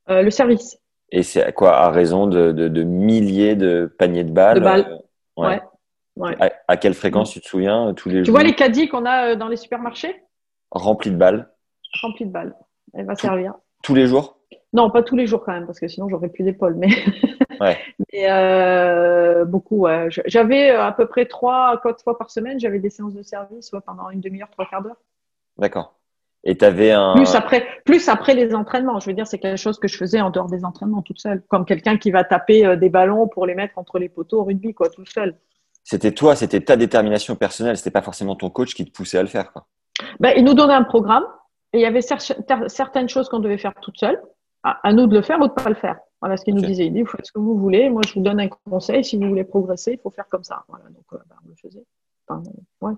Euh, Le service. Et c'est quoi? À raison de, de, de, milliers de paniers de balles De balles. Ouais. ouais. Ouais. À, à, quelle fréquence tu te souviens tous les Tu jours vois les caddies qu'on a dans les supermarchés? Remplis de balles. Remplis de balles. Elle va tout, servir. Tous les jours? Non, pas tous les jours quand même, parce que sinon j'aurais plus d'épaule. Mais, ouais. mais euh, beaucoup. Ouais. J'avais à peu près trois, quatre fois par semaine, j'avais des séances de service, soit pendant une demi-heure, trois quarts d'heure. D'accord. Et tu avais un. Plus après, plus après les entraînements. Je veux dire, c'est quelque chose que je faisais en dehors des entraînements toute seule. Comme quelqu'un qui va taper des ballons pour les mettre entre les poteaux au rugby, quoi, tout seul. C'était toi, c'était ta détermination personnelle. C'était pas forcément ton coach qui te poussait à le faire, quoi. Ben, il nous donnait un programme et il y avait certaines choses qu'on devait faire toute seule. À, à, nous de le faire ou de pas le faire. Voilà ce qu'il okay. nous disait. Il dit, vous faites ce que vous voulez. Moi, je vous donne un conseil. Si vous voulez progresser, il faut faire comme ça. Voilà. Donc, euh, ben, on le faisait. Enfin, ouais.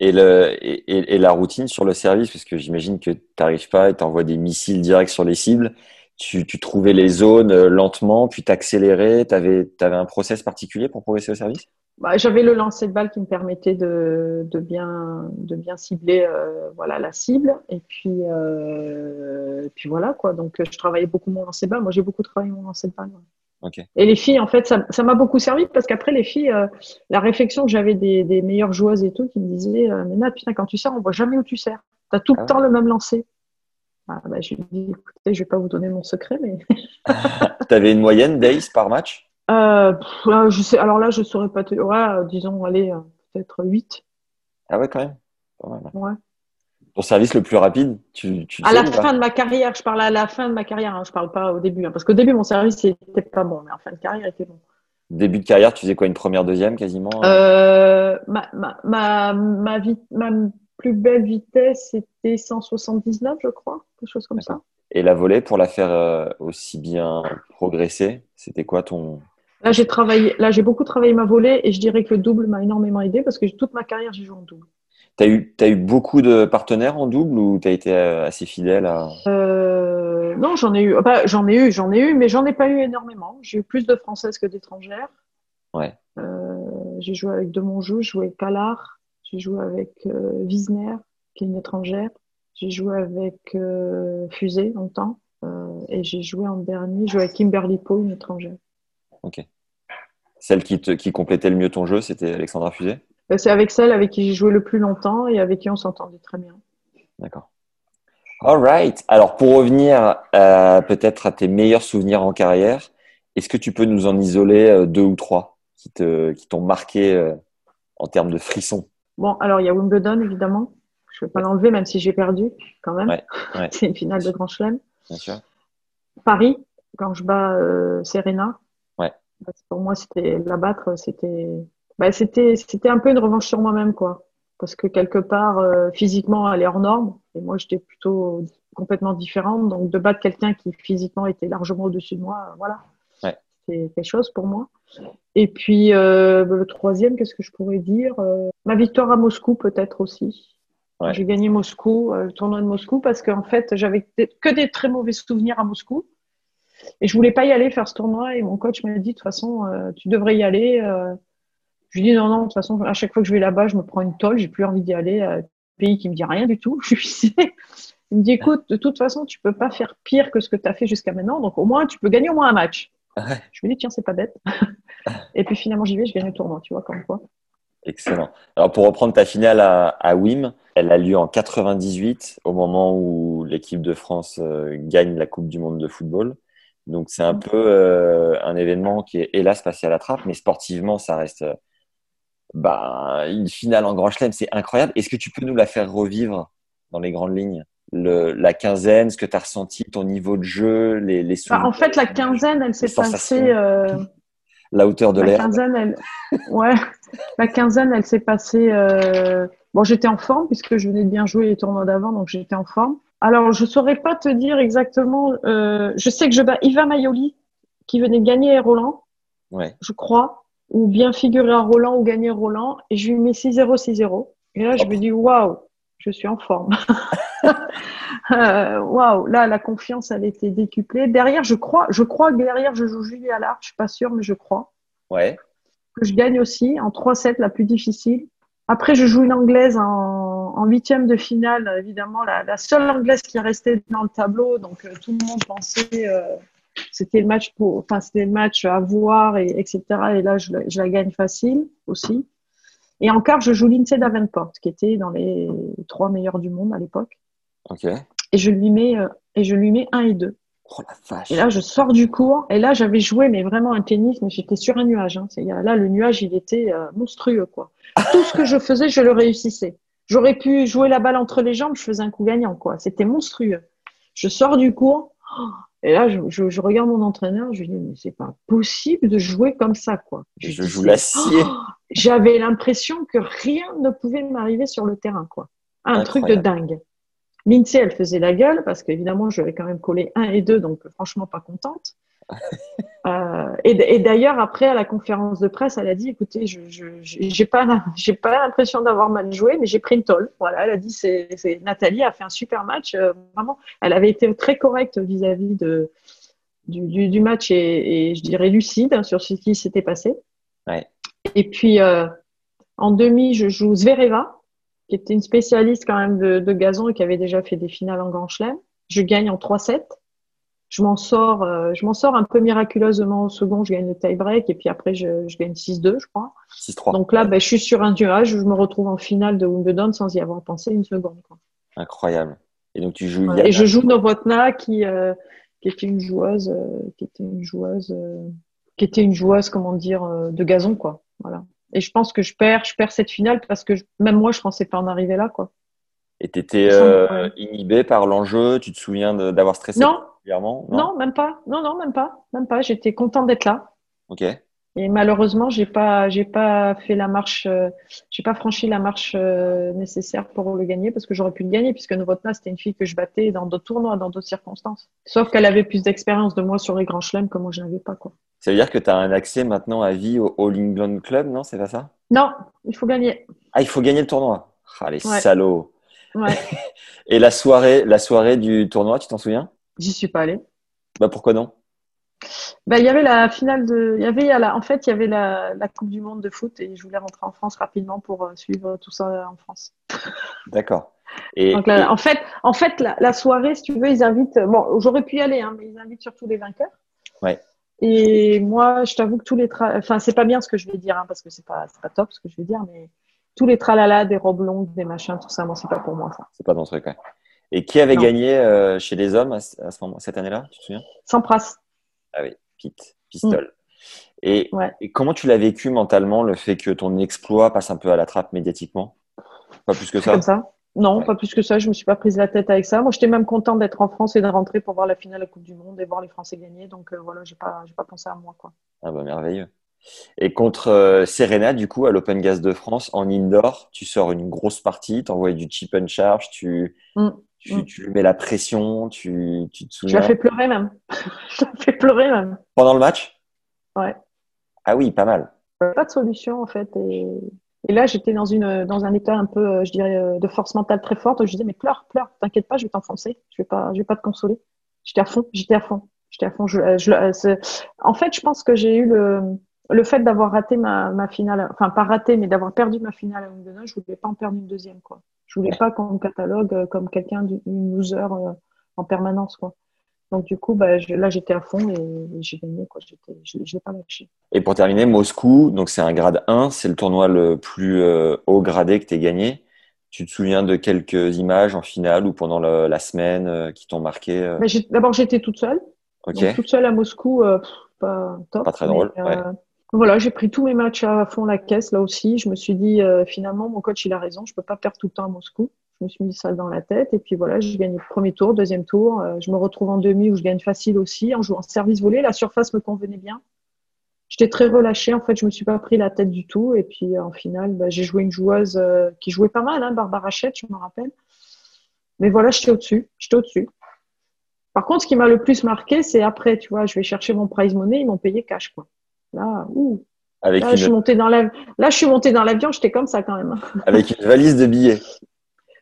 Et, le, et, et, la routine sur le service, parce que j'imagine que tu n'arrives pas et tu envoies des missiles directs sur les cibles. Tu, tu trouvais les zones euh, lentement, puis t'accélérais. Tu avais, avais un process particulier pour progresser au service? Bah, J'avais le lancer de balle qui me permettait de, de bien, de bien cibler euh, voilà, la cible. Et puis, euh, et puis voilà, quoi. Donc, je travaillais beaucoup mon lancer de balle. Moi, j'ai beaucoup travaillé mon lancer de balle. Et les filles, en fait, ça m'a beaucoup servi parce qu'après, les filles, euh, la réflexion que j'avais des, des, meilleures joueuses et tout qui me disaient euh, Mais Nat, putain, quand tu sers, on voit jamais où tu sers. Tu as tout le ah temps le même lancer. Ah, bah, je lui ai dit Écoutez, je vais pas vous donner mon secret, mais. tu avais une moyenne days par match? euh, je sais, Alors là, je ne saurais pas te. Ouais, disons, allez, peut-être 8. Ah ouais, quand même. Ouais. Ton service le plus rapide, tu, tu À la fin de ma carrière, je parle à la fin de ma carrière, hein, je parle pas au début. Hein, parce qu'au début, mon service n'était pas bon, mais en fin de carrière, il était bon. Début de carrière, tu faisais quoi Une première, deuxième quasiment euh, ma, ma, ma, ma, ma, plus belle vitesse, c'était 179, je crois, quelque chose comme ça. Et la volée, pour la faire euh, aussi bien progresser, c'était quoi ton. Là, j'ai travaillé, là, j'ai beaucoup travaillé ma volée et je dirais que le double m'a énormément aidé parce que toute ma carrière, j'ai joué en double. Tu as eu, as eu beaucoup de partenaires en double ou tu as été euh, assez fidèle à... Euh, non, j'en ai eu. j'en ai eu, j'en ai eu, mais j'en ai pas eu énormément. J'ai eu plus de françaises que d'étrangères. Ouais. Euh, j'ai joué avec Demonjou, j'ai joué avec Calard, j'ai joué avec euh, Wiesner, qui est une étrangère. J'ai joué avec Fusée longtemps. et j'ai joué en dernier, j'ai joué avec Kimberly Poe, une étrangère. Ok. Celle qui, te, qui complétait le mieux ton jeu, c'était Alexandra Fusée euh, c'est avec celle avec qui j'ai joué le plus longtemps et avec qui on s'entendait très bien. D'accord. All right. Alors, pour revenir euh, peut-être à tes meilleurs souvenirs en carrière, est-ce que tu peux nous en isoler euh, deux ou trois qui te qui t'ont marqué en termes de frissons Bon, alors il y a Wimbledon évidemment. Je ne vais pas l'enlever même si j'ai perdu quand même. Ouais, C'est une finale de Grand Chelem. Bien sûr. Paris, quand je bats Serena. Pour moi, c'était la battre, c'était bah, c'était c'était un peu une revanche sur moi-même quoi. Parce que quelque part euh, physiquement elle est hors norme. Et moi j'étais plutôt complètement différente. Donc de battre quelqu'un qui physiquement était largement au-dessus de moi euh, voilà. Ouais. c'est quelque chose pour moi. Et puis euh, bah, le troisième qu'est-ce que je pourrais dire ma victoire à Moscou peut-être aussi. Ouais. j'ai gagné Moscou le tournoi de Moscou parce qu'en fait j'avais que des très mauvais souvenirs à Moscou et je voulais pas y aller faire ce tournoi et mon coach m'a dit de toute façon tu devrais y aller je lui dis non, non, de toute façon, à chaque fois que je vais là-bas, je me prends une tolle, j'ai plus envie d'y aller. Un pays qui me dit rien du tout. Je suis Il me dit écoute, de toute façon, tu peux pas faire pire que ce que tu as fait jusqu'à maintenant, donc au moins, tu peux gagner au moins un match. Je me dis tiens, c'est pas bête. Et puis finalement, j'y vais, je gagne le tournoi, tu vois, comme quoi. Excellent. Alors pour reprendre ta finale à, à Wim, elle a lieu en 98, au moment où l'équipe de France euh, gagne la Coupe du Monde de football. Donc c'est un mm. peu euh, un événement qui est hélas passé à la trappe, mais sportivement, ça reste euh, bah, une finale en Grand Chelem, c'est incroyable. Est-ce que tu peux nous la faire revivre dans les grandes lignes? Le, La quinzaine, ce que tu as ressenti, ton niveau de jeu, les, les bah, En fait, la quinzaine, elle s'est passée. Euh... La hauteur de l'air? La quinzaine, elle... ouais. la quinzaine, elle s'est passée. Euh... Bon, j'étais en forme puisque je venais de bien jouer les tournois d'avant, donc j'étais en forme. Alors, je saurais pas te dire exactement. Euh... Je sais que je bats Iva Maioli qui venait gagner Roland. Ouais. Je crois ou bien figurer à Roland ou gagner Roland. Et je lui mets 6-0, 6-0. Et là, je me dis, waouh, je suis en forme. Euh, waouh, là, la confiance, elle était décuplée. Derrière, je crois, je crois que derrière, je joue Julie Allard. Je suis pas sûre, mais je crois. Ouais. Que je gagne aussi en 3-7, la plus difficile. Après, je joue une anglaise en huitième de finale, évidemment, la, la, seule anglaise qui est restée dans le tableau. Donc, euh, tout le monde pensait euh, c'était le match pour, enfin, c'était le match à voir et etc. Et là, je, je, la gagne facile aussi. Et en quart, je joue Lindsay Davenport, qui était dans les trois meilleurs du monde à l'époque. Et je lui mets, euh, et je lui mets un et deux. Oh la vache. Et là, je sors du cours. Et là, j'avais joué, mais vraiment un tennis, mais j'étais sur un nuage. Hein. Là, le nuage, il était monstrueux, quoi. Tout ce que je faisais, je le réussissais. J'aurais pu jouer la balle entre les jambes, je faisais un coup gagnant, quoi. C'était monstrueux. Je sors du cours. Et là, je, je, je, regarde mon entraîneur, je lui dis, mais c'est pas possible de jouer comme ça, quoi. Je, je joue l'acier. Oh, J'avais l'impression que rien ne pouvait m'arriver sur le terrain, quoi. Un Incroyable. truc de dingue. Lindsay, elle faisait la gueule parce qu'évidemment, je lui avais quand même collé un et deux, donc franchement pas contente. Euh, et, et d'ailleurs, après, à la conférence de presse, elle a dit, écoutez, je pas, j'ai pas l'impression d'avoir mal joué, mais j'ai pris une tolle. Voilà, elle a dit, c'est, Nathalie a fait un super match. Euh, vraiment, elle avait été très correcte vis-à-vis de du, du, du, match et, et, je dirais lucide sur ce qui s'était passé. Ouais. Et puis, euh, en demi, je joue Zvereva, qui était une spécialiste quand même de, de gazon et qui avait déjà fait des finales en Grand Chelem. Je gagne en 3-7. Je m'en sors, euh, je m'en sors un peu miraculeusement au second. Je gagne le tie-break et puis après, je, je gagne 6-2, je crois. 6-3. Donc là, ben, je suis sur un nuage. Je me retrouve en finale de Wimbledon sans y avoir pensé une seconde. Quoi. Incroyable. Et donc tu joues. Ouais, et je joue Novotna qui, euh, qui était une joueuse, euh, qui était une joueuse, euh, qui était une joueuse, comment dire, de gazon, quoi. Voilà. Et je pense que je perds, je perds cette finale parce que je- même moi, je pensais pas en arriver là, quoi. Et euh, ouais. inhibé par l'enjeu. Tu te souviens d'avoir stressé? Non. Particulièrement Non, même pas. Non, non, même pas, même pas. J'étais contente d'être là. Ok. Et malheureusement, j'ai pas, j'ai pas fait la marche, euh, j'ai pas franchi la marche euh, nécessaire pour le gagner parce que j'aurais pu le gagner puisque Novotna c'était une fille que je battais dans d'autres tournois, dans d'autres circonstances. Sauf qu'elle avait plus d'expérience de moi sur les grands chelems que moi je n'avais pas quoi. Ça veut dire que tu as un accès maintenant à vie au All England Club, non? C'est pas ça? Non, il faut gagner. Ah, il faut gagner le tournoi. Ah, les Ouais. salauds. Ouais, Et la soirée, la soirée du tournoi, tu t'en souviens? J'y suis pas allée. Bah pourquoi non? Ben, il y avait la finale de, il y avait, la- en fait, il y avait la, la Coupe du Monde de foot et je voulais rentrer en France rapidement pour euh, suivre tout ça en France. D'accord. Et, Donc là, et- en fait, en fait, la, la soirée, si tu veux, ils invitent. Bon, j'aurais pu y aller, hein, mais ils invitent surtout les vainqueurs. Ouais. Et moi, je t'avoue que tous les tra... enfin, c'est pas bien ce que je vais dire, hein, parce que c'est pas, c'est pas top ce que je vais dire, mais tous les tralala, des robes longues, des machins, tout ça, moi, c'est pas pour moi ça. c'est pas dans ce truc. ouais. Et qui avait Non. gagné euh, chez les hommes à, ce à ce moment, cette année-là Tu te souviens? Sans prasse. Ah oui, Pete, Pistol. Et, Mm. Ouais. et comment tu l'as vécu mentalement le fait que ton exploit passe un peu à la trappe médiatiquement? Pas plus que ça. comme ça. Non, Ouais. pas plus que ça. Je me suis pas prise la tête avec ça. Moi, j'étais même contente d'être en France et de rentrer pour voir la finale de la Coupe du Monde et voir les Français gagner. Donc euh, voilà, j'ai pas, j'ai pas pensé à moi, quoi. Ah bah merveilleux. Et contre euh, Serena, du coup, à l'Open Gas de France, en indoor, tu sors une grosse partie, tu envoies du chip and charge, tu, Mm. Tu, Mm. tu lui mets la pression, tu, tu te Je souviens la fais pleurer même. je la fais pleurer même. pendant le match? Ouais. Ah oui, pas mal. pas de solution en fait. Et, et là, j'étais dans une dans un état un peu, euh, je dirais, euh, de force mentale très forte. Je disais mais pleure, pleure, t'inquiète pas, je vais t'enfoncer, je vais pas, je vais pas te consoler. J'étais à fond, j'étais à fond, j'étais à fond. Je, euh, je- en fait, je pense que j'ai eu le le fait d'avoir raté ma, ma finale, enfin pas raté, mais d'avoir perdu ma finale à Wimbledon, je voulais pas en perdre une deuxième quoi. Je voulais pas qu'on me catalogue euh, comme quelqu'un d'une loser euh, en permanence quoi. Donc du coup, bah, je- là j'étais à fond et, et j'ai gagné quoi. J'étais, je, je l'ai pas lâché. Et pour terminer, Moscou, donc c'est un grade 1, c'est le tournoi le plus euh, haut gradé que tu gagné. Tu te souviens de quelques images en finale ou pendant le- la semaine euh, qui t'ont marqué euh, j'ai- d'abord j'étais toute seule. Ok. Donc, toute seule à Moscou, euh, pff, pas top. Pas très drôle, ouais. Voilà, j'ai pris tous mes matchs à fond la caisse là aussi. Je me suis dit euh, finalement mon coach il a raison, je peux pas perdre tout le temps à Moscou. Je me suis mis ça dans la tête et puis voilà, j'ai gagné le premier tour, deuxième tour. Euh, je me retrouve en demi où je gagne facile aussi en jouant service volé. La surface me convenait bien. J'étais très relâchée en fait, je me suis pas pris la tête du tout et puis euh, en finale, bah, j'ai joué une joueuse euh, qui jouait pas mal, hein, Barbara Chette, je me rappelle. Mais voilà, j'étais au-dessus, j'étais au-dessus. Par contre, ce qui m'a le plus marqué, c'est après, tu vois, je vais chercher mon prize money, ils m'ont payé cash, quoi. Là, ouh, avec, là, je suis montée dans la, là, je suis montée dans l'avion, j'étais comme ça quand même. avec une valise de billets.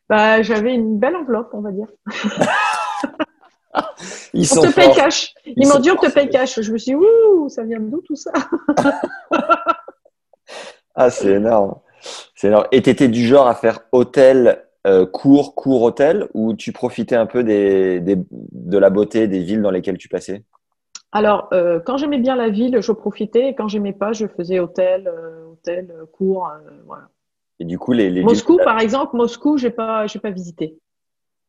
Bah, j'avais une belle enveloppe, on va dire. Ils On sont te paye cash. Ils, Ils m'ont dit, on te paye cash. Je me suis dit, ouh, ça vient d'où tout ça? Ah, c'est énorme. C'est énorme. Et t'étais du genre à faire hôtel, euh, cours, cours, hôtel, ou tu profitais un peu des, des, de la beauté des villes dans lesquelles tu passais? Alors, euh, quand j'aimais bien la ville, je profitais, et quand j'aimais pas, je faisais hôtel, euh, hôtel, euh, cours, euh, voilà. Et du coup, les, les Moscou, villes, par exemple, Moscou, j'ai pas, j'ai pas visité.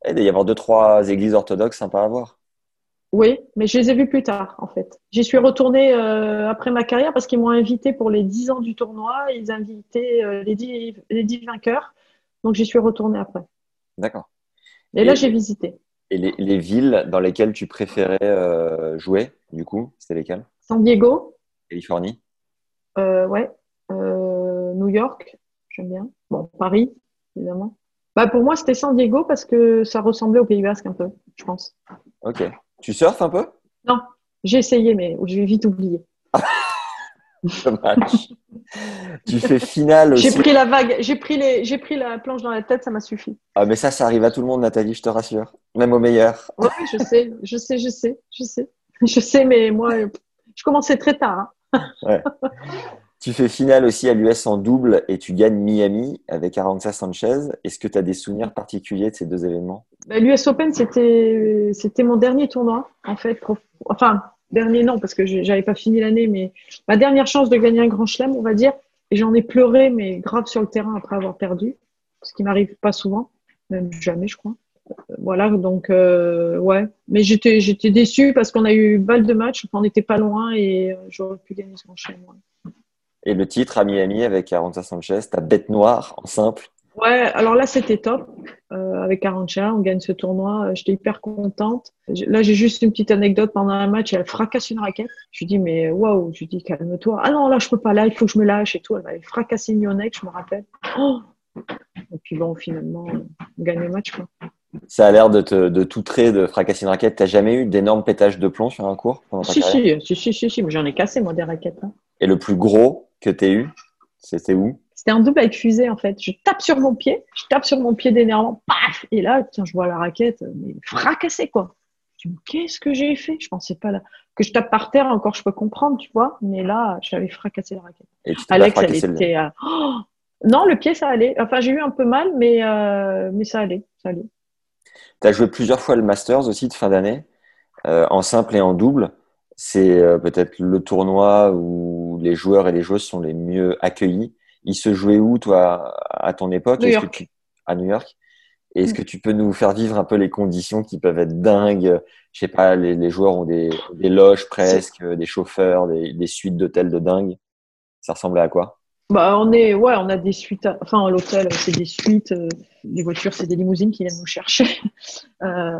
Eh, il y avoir deux, trois églises orthodoxes sympas à voir. Oui, mais je les ai vus plus tard, en fait. J'y suis retournée euh, après ma carrière parce qu'ils m'ont invité pour les 10 ans du tournoi. Ils invitaient euh, les, 10, les 10 vainqueurs. Donc, j'y suis retournée après. D'accord. Et, Et- là, j'ai visité. Et les, les villes dans lesquelles tu préférais euh, jouer, du coup, c'était lesquelles? San Diego, Californie euh, ouais. Euh, New York, j'aime bien. Bon, Paris, évidemment. Bah, pour moi, c'était San Diego parce que ça ressemblait au Pays Basque un peu, je pense. Ok. Tu surfes un peu? Non, j'ai essayé, mais j'ai vite oublié. Dommage. tu fais finale aussi. J'ai pris la vague, j'ai pris les, j'ai pris la planche dans la tête, ça m'a suffi. Ah, mais ça, ça arrive à tout le monde, Nathalie, je te rassure. Même au meilleur. Oui, je sais, je sais, je sais, je sais. Je sais, mais moi, je commençais très tard. hein. Tu fais finale aussi à l'US en double et tu gagnes Miami avec Aranxa Sanchez. Est-ce que tu as des souvenirs particuliers de ces deux événements? Bah, L'US Open, c'était c'était mon dernier tournoi en fait. Enfin, dernier non parce que j'avais pas fini l'année, mais ma dernière chance de gagner un Grand Chelem, on va dire. Et j'en ai pleuré, mais grave sur le terrain après avoir perdu, ce qui m'arrive pas souvent, même jamais, je crois. Voilà, donc euh, ouais. Mais j'étais j'étais déçue parce qu'on a eu balle de match, on n'était pas loin et euh, j'aurais pu gagner ce Grand Chelem. Et le titre à Miami avec Arancha Sanchez, ta bête noire en simple. Ouais, alors là c'était top. Euh, avec Arancha, on gagne ce tournoi. Euh, j'étais hyper contente. Là j'ai juste une petite anecdote pendant un match. Elle fracasse une raquette. Je lui dis mais waouh. Je lui dis calme-toi. Ah non là je peux pas. Là il faut que je me lâche et tout. Elle m'avait fracassé une neck, je me rappelle. Oh et puis bon finalement on gagne le match quoi. Ça a l'air de, te, de tout trait de fracasser une raquette. T'as jamais eu d'énormes pétages de plomb sur un cours pendant ta si, si, si, si, si, si, mais j'en ai cassé moi des raquettes. Hein. Et le plus gros que tu eu, c'était où? C'était un double avec fusée en fait. Je tape sur mon pied, je tape sur mon pied d'énervement, paf Et là, tiens, je vois la raquette, mais fracassée quoi. Je me qu'est-ce que j'ai fait? Je pensais pas là. Que je tape par terre, encore je peux comprendre, tu vois. Mais là, j'avais fracassé la raquette. Et Alex, elle était. Oh non, le pied, ça allait. Enfin, j'ai eu un peu mal, mais, euh, mais ça allait. Ça allait. Tu as joué plusieurs fois le Masters aussi de fin d'année, euh, en simple et en double c'est euh, peut-être le tournoi où les joueurs et les joueuses sont les mieux accueillis. Il se jouait où, toi, à ton époque? New York. À New York? Est-ce mm. que tu peux nous faire vivre un peu les conditions qui peuvent être dingues? Je sais pas, les, joueurs ont des, loges presque, des chauffeurs, des, des suites d'hôtels de dingue. Ça ressemblait à quoi? Bah, on est, ouais, on a des suites. enfin, l'hôtel, c'est des suites. Euh, les voitures, c'est des limousines qui viennent nous chercher. Euh,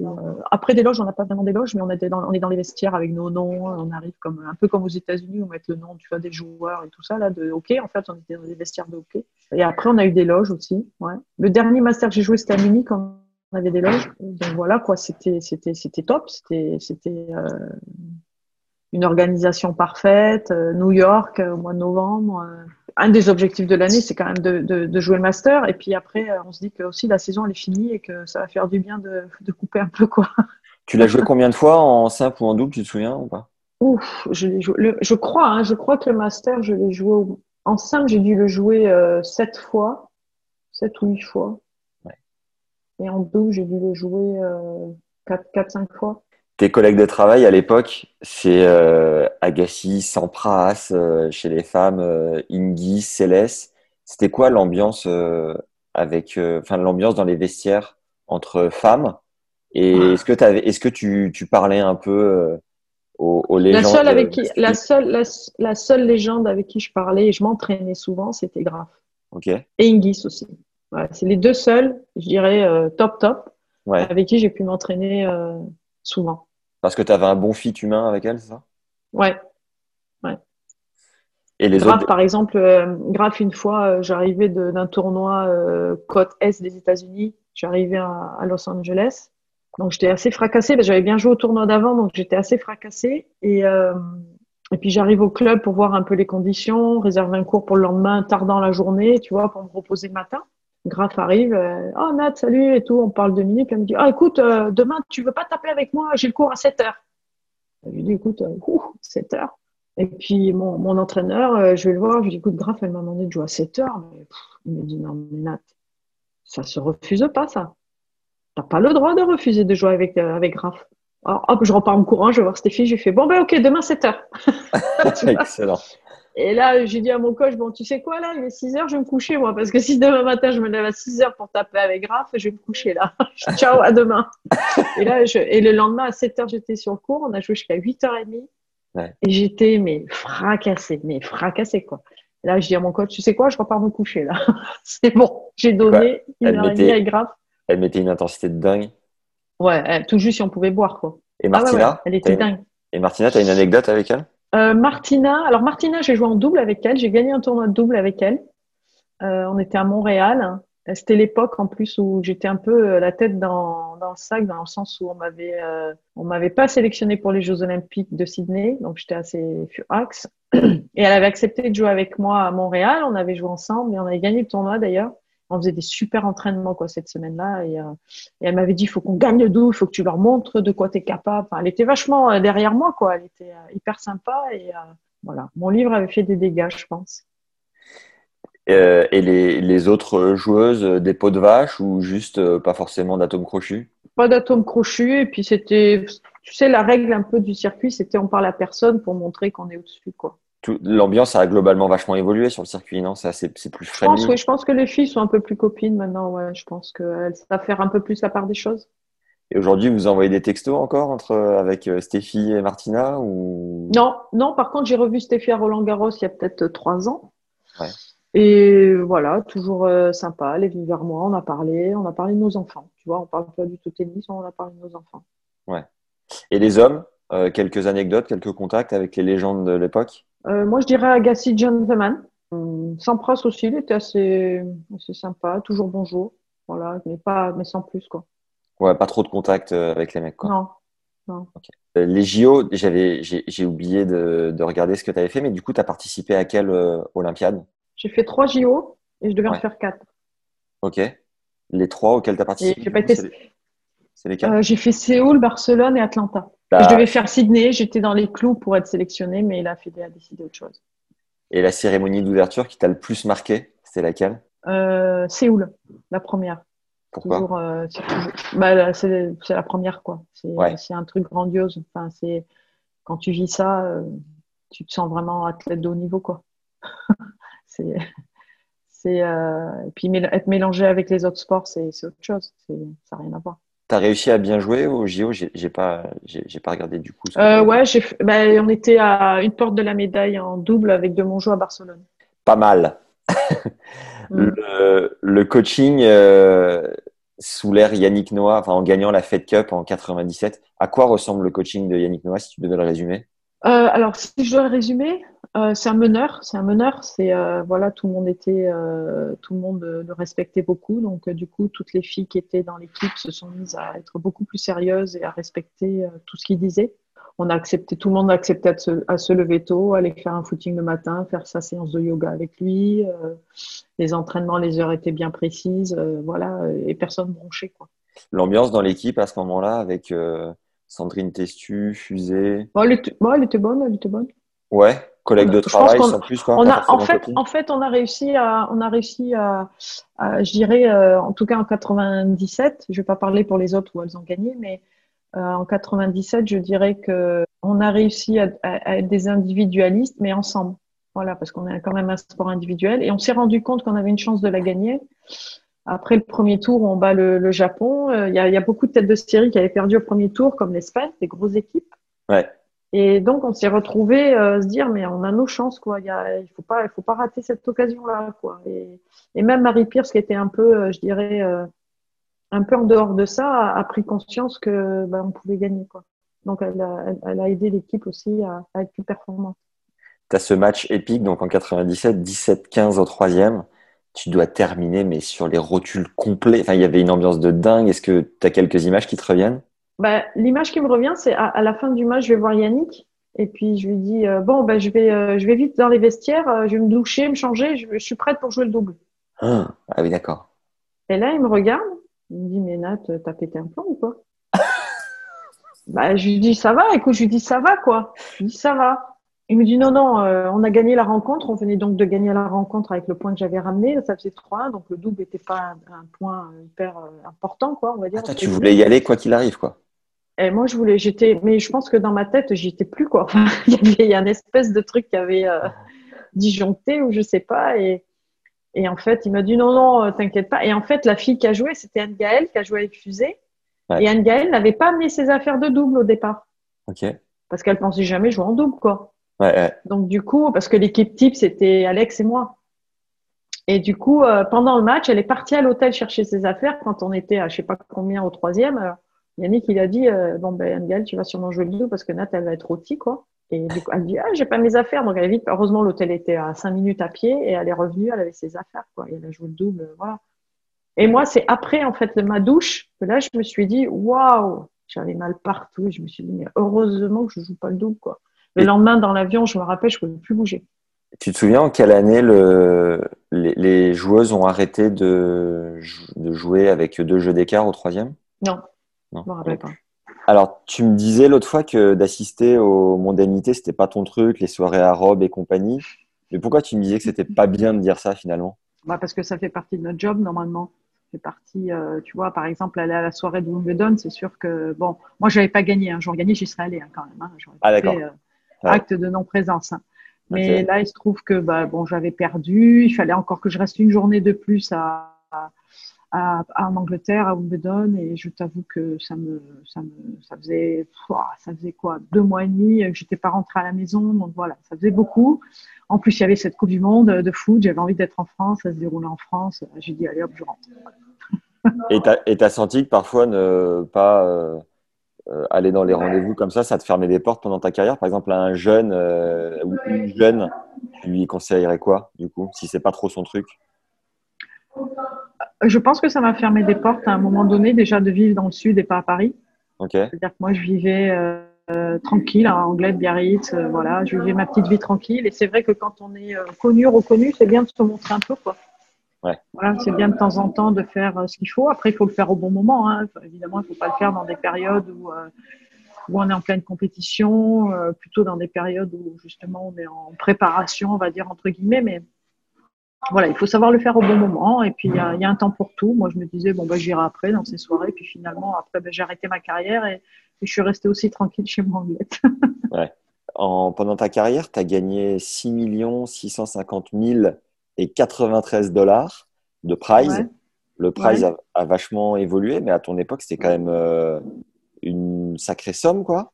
euh, après des loges, on n'a pas vraiment des loges, mais on dans, on est dans les vestiaires avec nos noms. On arrive comme un peu comme aux États-Unis, on met le nom, tu vois, des joueurs et tout ça là de hockey. En fait, on était dans les vestiaires de hockey. Et après, on a eu des loges aussi. Ouais. Le dernier master que j'ai joué, c'était à Munich. On avait des loges. Donc voilà, quoi. C'était, c'était, c'était top. C'était, c'était. Euh, une organisation parfaite, euh, New York euh, au mois de novembre. Euh. Un des objectifs de l'année, c'est quand même de, de, de, jouer le master. Et puis après, on se dit que aussi la saison elle est finie et que ça va faire du bien de, de couper un peu quoi. Tu l'as joué combien de fois en simple ou en double, tu te souviens ou pas? Ouf, je, joué, je crois, hein, je crois que le master, je l'ai joué en simple, j'ai dû le jouer euh, sept fois, sept ou huit fois. Ouais. Et en double, j'ai dû le jouer euh, quatre, quatre, cinq fois tes collègues de travail à l'époque, c'est euh, Agassi, Sampras euh, chez les femmes, euh, Ingi, Céleste. C'était quoi l'ambiance euh, avec, enfin l'ambiance dans les vestiaires entre femmes? Et est-ce que avais, est-ce que tu, tu parlais un peu aux, aux, légendes La seule avec qui, la seule, la, seule légende avec qui je parlais et je m'entraînais souvent, c'était Graf. Ok. Et Ingis aussi. C'est les deux seuls, je dirais top top, ouais. avec qui j'ai pu m'entraîner souvent. Parce que tu avais un bon fit humain avec elle, c'est ça? Ouais. ouais. Et les Graf, autres... par exemple, euh, Graf, une fois, euh, j'arrivais d'un tournoi euh, côte Est des États-Unis. J'arrivais à, à, Los Angeles. Donc, j'étais assez fracassée. J'avais bien joué au tournoi d'avant, donc j'étais assez fracassée. Et, et puis, j'arrive au club pour voir un peu les conditions, réserver un cours pour le lendemain, tardant la journée, tu vois, pour me reposer le matin. Graf arrive, euh, oh Nat, salut et tout, on parle deux minutes, elle me dit, ah écoute, euh, demain tu veux pas taper avec moi, j'ai le cours à 7 heures. Je lui dis, écoute, euh, 7 heures. Et puis mon, mon entraîneur, euh, je vais le voir, je lui dis, écoute, Graf, elle m'a demandé de jouer à 7 heures. Mais, il me dit, non, mais Nat, ça se refuse pas ça. T'as pas le droit de refuser de jouer avec, avec Graf. Alors hop, je repars en courant, je vais voir Stéphie, j'ai fait, bon ben ok, demain 7 heures. Excellent. Et là, j'ai dit à mon coach, bon, tu sais quoi, là, il est 6 heures, je vais me coucher, moi, parce que si demain matin, je me lève à 6 heures pour taper avec Graf, je vais me coucher, là. Ciao, à demain. et là, je... et le lendemain, à 7 heures, j'étais sur le cours, on a joué jusqu'à 8h30. Ouais. Et j'étais, mais fracassée, mais fracassée, quoi. Et là, je dis à mon coach, tu sais quoi, je repars me coucher, là. C'est bon, j'ai donné une heure et demie avec Graf. Elle mettait une intensité de dingue. Ouais, tout juste si on pouvait boire, quoi. Et Martina? Ah ouais, ouais, elle était dingue. Et Martina, t'as une anecdote avec elle? Euh, Martina, alors Martina, j'ai joué en double avec elle. J'ai gagné un tournoi de double avec elle. Euh, on était à Montréal. C'était l'époque en plus où j'étais un peu euh, la tête dans, dans le sac, dans le sens où on m'avait euh, on m'avait pas sélectionné pour les Jeux Olympiques de Sydney, donc j'étais assez furax. Et elle avait accepté de jouer avec moi à Montréal. On avait joué ensemble et on avait gagné le tournoi d'ailleurs on faisait des super entraînements quoi cette semaine-là et, euh, et, elle m'avait dit il faut qu'on gagne le il faut que tu leur montres de quoi tu es capable. Enfin, elle était vachement euh, derrière moi quoi, elle était euh, hyper sympa et, voilà. Mon livre avait fait des dégâts, je pense. Et les, les, autres joueuses, des pots de vache ou juste pas forcément d'atomes crochus? Pas d'atomes crochus. Et puis c'était, tu sais, la règle un peu du circuit, c'était on parle à personne pour montrer qu'on est au-dessus. quoi. L'ambiance a globalement vachement évolué sur le circuit, non? C'est plus friendly. Je pense, oui, je pense que les filles sont un peu plus copines maintenant. Ouais, je pense qu'elles savent faire un peu plus la part des choses. Et aujourd'hui, vous envoyez des textos encore entre, avec Stéphie et Martina ou... Non, non. Par contre, j'ai revu Stéphie à Roland Garros il y a peut-être trois ans. Ouais. Et voilà, toujours euh, sympa. Elle est venue vers moi, on a parlé, on a parlé de nos enfants. Tu vois, on parle pas du tout tennis, on a parlé de nos enfants. Ouais. Et les hommes, euh, quelques anecdotes, quelques contacts avec les légendes de l'époque? Euh, Moi, je dirais Agassi Gentleman. Hum, Sampras aussi, il était assez, assez sympa, toujours bonjour. Voilà, mais, pas, mais sans plus, quoi. Ouais, pas trop de contact avec les mecs, quoi. Non. non. Les JO, j'ai oublié de, de, regarder ce que tu avais fait, mais du coup, tu as participé à quelle Olympiade? J'ai fait trois JO et je devais en faire quatre. Ok. Les trois auxquels tu as participé C'est euh, J'ai fait Séoul, Barcelone et Atlanta. Bah. Je devais faire Sydney, j'étais dans les clous pour être sélectionnée, mais la Fédé a décidé autre chose. Et la cérémonie d'ouverture qui t'a le plus marqué, c'était laquelle? Euh, Séoul, la première. Pourquoi? Euh, bah, C'est la première, quoi. C'est un truc grandiose. Enfin, quand tu vis ça, tu te sens vraiment athlète de haut niveau, quoi. c'est c'est euh, et puis être mélangé avec les autres sports c'est autre chose ça n'a rien à voir tu as réussi à bien jouer au JO j'ai pas j'ai pas regardé du coup euh, ouais bah, on était à une porte de la médaille en double avec de Mongeau à Barcelone. Pas mal. Mm. le, coaching euh, sous l'ère Yannick Noah enfin en gagnant la Fed Cup en 97 à quoi ressemble le coaching de Yannick Noah si tu devais le résumer? Euh, alors, si je dois résumer, euh, c'est un meneur. C'est un meneur. C'est euh, voilà, tout le monde était, tout le monde le respectait beaucoup. Donc, du coup, toutes les filles qui étaient dans l'équipe se sont mises à être beaucoup plus sérieuses et à respecter tout ce qu'il disait. On a accepté, tout le monde a accepté à se, à se, lever tôt, aller faire un footing le matin, faire sa séance de yoga avec lui. les entraînements, les heures étaient bien précises, voilà, et personne bronchait quoi. L'ambiance dans l'équipe à ce moment-là, avec Sandrine Testu, Fusée. elle, était, elle, était, bonne, elle était bonne. Ouais, collègue de travail sans plus quoi. On a, en fait, en fait, on a réussi à, on a réussi à, je dirais, euh, en tout cas en 97. Je vais pas parler pour les autres où elles ont gagné, mais euh, en 97, je dirais que on a réussi à, à, être des individualistes, mais ensemble. Voilà, parce qu'on est quand même un sport individuel et on s'est rendu compte qu'on avait une chance de la gagner. Après le premier tour, on bat le, Japon. Euh, il y, a, beaucoup de têtes de série qui avaient perdu au premier tour, comme l'Espagne, des grosses équipes. Ouais. Et donc, on s'est retrouvé à euh, se dire, mais on a nos chances, quoi. Il ne faut pas, il faut pas rater cette occasion-là, quoi. Et, même Marie Pierce, qui était un peu, euh, je dirais, un peu en dehors de ça, a, pris conscience que ben, on pouvait gagner, quoi. Donc, elle a, elle, a aidé l'équipe aussi à, à, être plus performante. Tu as ce match épique, donc en 97, 17-15 au troisième tu dois terminer, mais sur les rotules complets. Enfin, il y avait une ambiance de dingue. Est-ce que tu as quelques images qui te reviennent? Bah, L'image qui me revient, c'est à, la fin du match, je vais voir Yannick. Et puis, je lui dis euh, Bon, bah, je, vais, euh, je vais vite dans les vestiaires, euh, je vais me doucher, me changer, je, suis prête pour jouer le double. Ah, ah, oui, d'accord. Et là, il me regarde. Il me dit Mais Nat, t'as pété un plan ou quoi? Bah, Je lui dis Ça va, écoute, je lui dis Ça va, quoi. Je lui dis Ça va. Il me dit non, non, euh, on a gagné la rencontre. On venait donc de gagner la rencontre avec le point que j'avais ramené. Ça faisait 3 donc le double n'était pas un, point hyper euh, important, quoi, on va dire. Ah, tu voulais y aller quoi qu'il arrive, quoi. Et moi, je voulais, j'étais, mais je pense que dans ma tête, j'y étais plus, quoi. il y avait un espèce de truc qui avait euh, disjoncté ou je sais pas. Et, et en fait, il m'a dit non, non, t'inquiète pas. Et en fait, la fille qui a joué, c'était Anne Gaëlle qui a joué avec Fusée. Et Anne Gaëlle n'avait pas amené ses affaires de double au départ. Ok. Parce qu'elle pensait jamais jouer en double, quoi. Donc du coup, parce que l'équipe type, c'était Alex et moi. Et du coup, euh, pendant le match, elle est partie à l'hôtel chercher ses affaires quand on était à je sais pas combien au troisième. Yannick, il a dit euh, bon ben Angel, tu vas sûrement jouer le double parce que Nat, elle va être rôtie quoi. Et du coup, elle dit ah j'ai pas mes affaires, donc elle est vite. Heureusement, l'hôtel était à cinq minutes à pied et elle est revenue, elle avait ses affaires quoi. Et elle a joué le double, voilà. Et moi, c'est après en fait ma douche que là, je me suis dit waouh, j'avais mal partout. Je me suis dit mais heureusement que je joue pas le double quoi. Le lendemain, dans l'avion, je me rappelle, je ne pouvais plus bouger. Tu te souviens en quelle année le, les, joueuses ont arrêté de, de, jouer avec deux jeux d'écart au troisième? Non, non, je me rappelle pas. Alors, tu me disais l'autre fois que d'assister aux mondanités, c'était pas ton truc, les soirées à robe et compagnie. Mais pourquoi tu me disais que c'était pas bien de dire ça finalement? Bah Parce que ça fait partie de notre job normalement. Ça fait partie, euh, tu vois, par exemple, aller à la soirée de Wimbledon, c'est sûr que, bon, moi, je n'avais pas gagné. Un jour gagné, j'y serais allé hein, quand même. Hein. ah, d'accord. Euh, acte de non-présence. Hein. Mais là, il se trouve que bah, bon, j'avais perdu. Il fallait encore que je reste une journée de plus à, à, en Angleterre, à Wimbledon, et je t'avoue que ça me, ça me, ça faisait, ça faisait quoi, deux mois et demi que j'étais pas rentrée à la maison, donc voilà, ça faisait beaucoup. En plus, il y avait cette Coupe du Monde de foot, j'avais envie d'être en France, ça se déroulait en France. J'ai dit allez hop, je rentre. et tu as senti que parfois ne pas euh, euh, aller dans les rendez-vous comme ça, ça te fermait des portes pendant ta carrière Par exemple, à un jeune euh, ou une jeune, tu lui conseillerais quoi, du coup, si c'est pas trop son truc? Je pense que ça m'a fermé des portes à un moment donné, déjà de vivre dans le sud et pas à Paris. C'est-à-dire que moi, je vivais euh, tranquille à Anglais, Biarritz, euh, voilà, je vivais ma petite vie tranquille. Et c'est vrai que quand on est euh, connu, reconnu, c'est bien de se montrer un peu, quoi. Ouais. Voilà, c'est bien de temps en temps de faire ce qu'il faut. Après, il faut le faire au bon moment. Hein. Évidemment, il ne faut pas le faire dans des périodes où, où on est en pleine compétition, plutôt dans des périodes où justement on est en préparation, on va dire entre guillemets. Mais voilà, il faut savoir le faire au bon moment. Et puis, il y a, un temps pour tout. Moi, je me disais, bon, bah, j'irai après dans ces soirées. Puis finalement, après, ben, j'ai arrêté ma carrière et, je suis restée aussi tranquille chez moi en ouais. En, pendant ta carrière, tu as gagné 6 650 000 et 93 dollars de prize. Le prize a, vachement évolué, mais à ton époque, c'était quand même euh, une sacrée somme, quoi.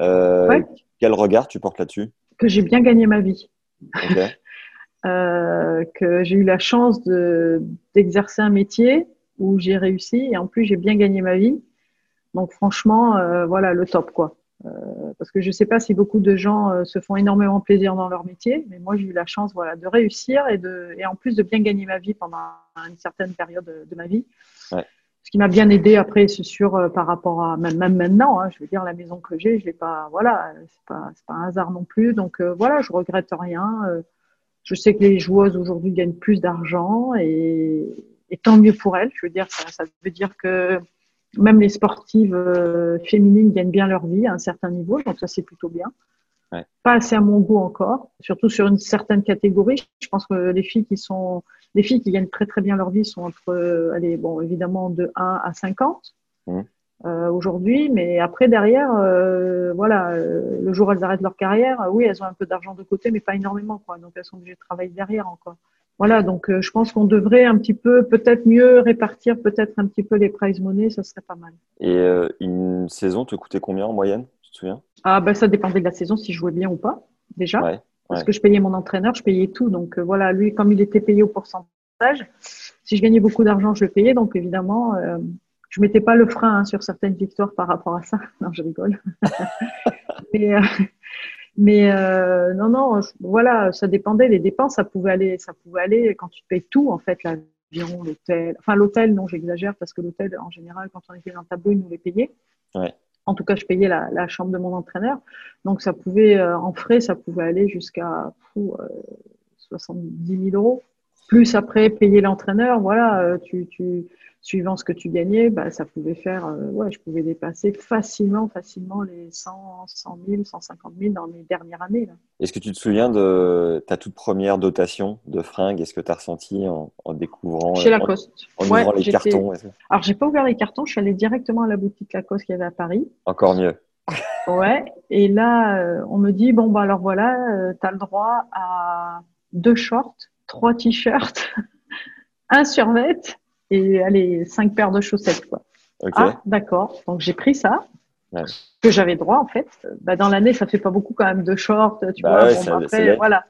Euh, quel regard tu portes là-dessus? Que j'ai bien gagné ma vie. Euh, que j'ai eu la chance d'exercer un métier où j'ai réussi et en plus j'ai bien gagné ma vie. Donc franchement, voilà le top quoi. Euh, parce que je ne sais pas si beaucoup de gens se font énormément plaisir dans leur métier, mais moi j'ai eu la chance voilà de réussir et de et en plus de bien gagner ma vie pendant une certaine période de, ma vie. Ce qui m'a bien aidé après, c'est sûr, par rapport à même, maintenant. Hein, je veux dire, la maison que j'ai, je l'ai pas, voilà, c'est pas, pas un hasard non plus. Donc voilà, je regrette rien. Je sais que les joueuses aujourd'hui gagnent plus d'argent et, tant mieux pour elles. Je veux dire, ça, veut dire que même les sportives euh, féminines gagnent bien leur vie à un certain niveau, donc ça c'est plutôt bien. Pas assez à mon goût encore, surtout sur une certaine catégorie. Je pense que les filles qui sont, les filles qui gagnent très très bien leur vie sont entre, allez, bon, évidemment de 1 à 50. Euh, aujourd'hui, mais après derrière, euh, voilà, euh, le jour où elles arrêtent leur carrière, oui, elles ont un peu d'argent de côté, mais pas énormément, quoi. Donc elles sont obligées de travailler derrière encore. Voilà, donc je pense qu'on devrait un petit peu, peut-être mieux répartir, peut-être un petit peu les prize money, ça serait pas mal. Et une saison te coûtait combien en moyenne, tu te souviens? Ah ben ça dépendait de la saison, si je jouais bien ou pas, déjà. Parce que je payais mon entraîneur, je payais tout. Donc voilà, lui, comme il était payé au pourcentage, si je gagnais beaucoup d'argent, je le payais. Donc évidemment, je mettais pas le frein hein, sur certaines victoires par rapport à ça. Non, je rigole. mais euh, mais euh, non, non, voilà, ça dépendait. Les dépenses, ça pouvait aller, ça pouvait aller quand tu payes tout en fait, l'avion, l'hôtel. Enfin, l'hôtel, non, j'exagère parce que l'hôtel, en général, quand on était dans le tableau, ils nous les payaient. Ouais. En tout cas, je payais la, la, chambre de mon entraîneur. Donc, ça pouvait, euh, en frais, ça pouvait aller jusqu'à 70 000 euros. Plus après, payer l'entraîneur, voilà, tu, tu, suivant ce que tu gagnais, bah, ça pouvait faire, euh, ouais, je pouvais dépasser facilement, facilement les 100, 100 000, 150 000 dans mes dernières années. Est-ce que tu te souviens de ta toute première dotation de fringues? Est-ce que tu as ressenti en, découvrant Chez Lacoste. En, ouvrant les cartons Alors, j'ai pas ouvert les cartons, je suis allée directement à la boutique Lacoste qui avait à Paris. Encore mieux. ouais, et là, euh, on me dit bon, bah alors voilà, euh, tu as le droit à deux shorts, trois t-shirts, un survêt et allez, cinq paires de chaussettes, quoi. Ah, d'accord. Donc j'ai pris ça, que j'avais droit en fait. Bah, dans l'année, ça fait pas beaucoup quand même de shorts, tu bah vois. bon, après, voilà.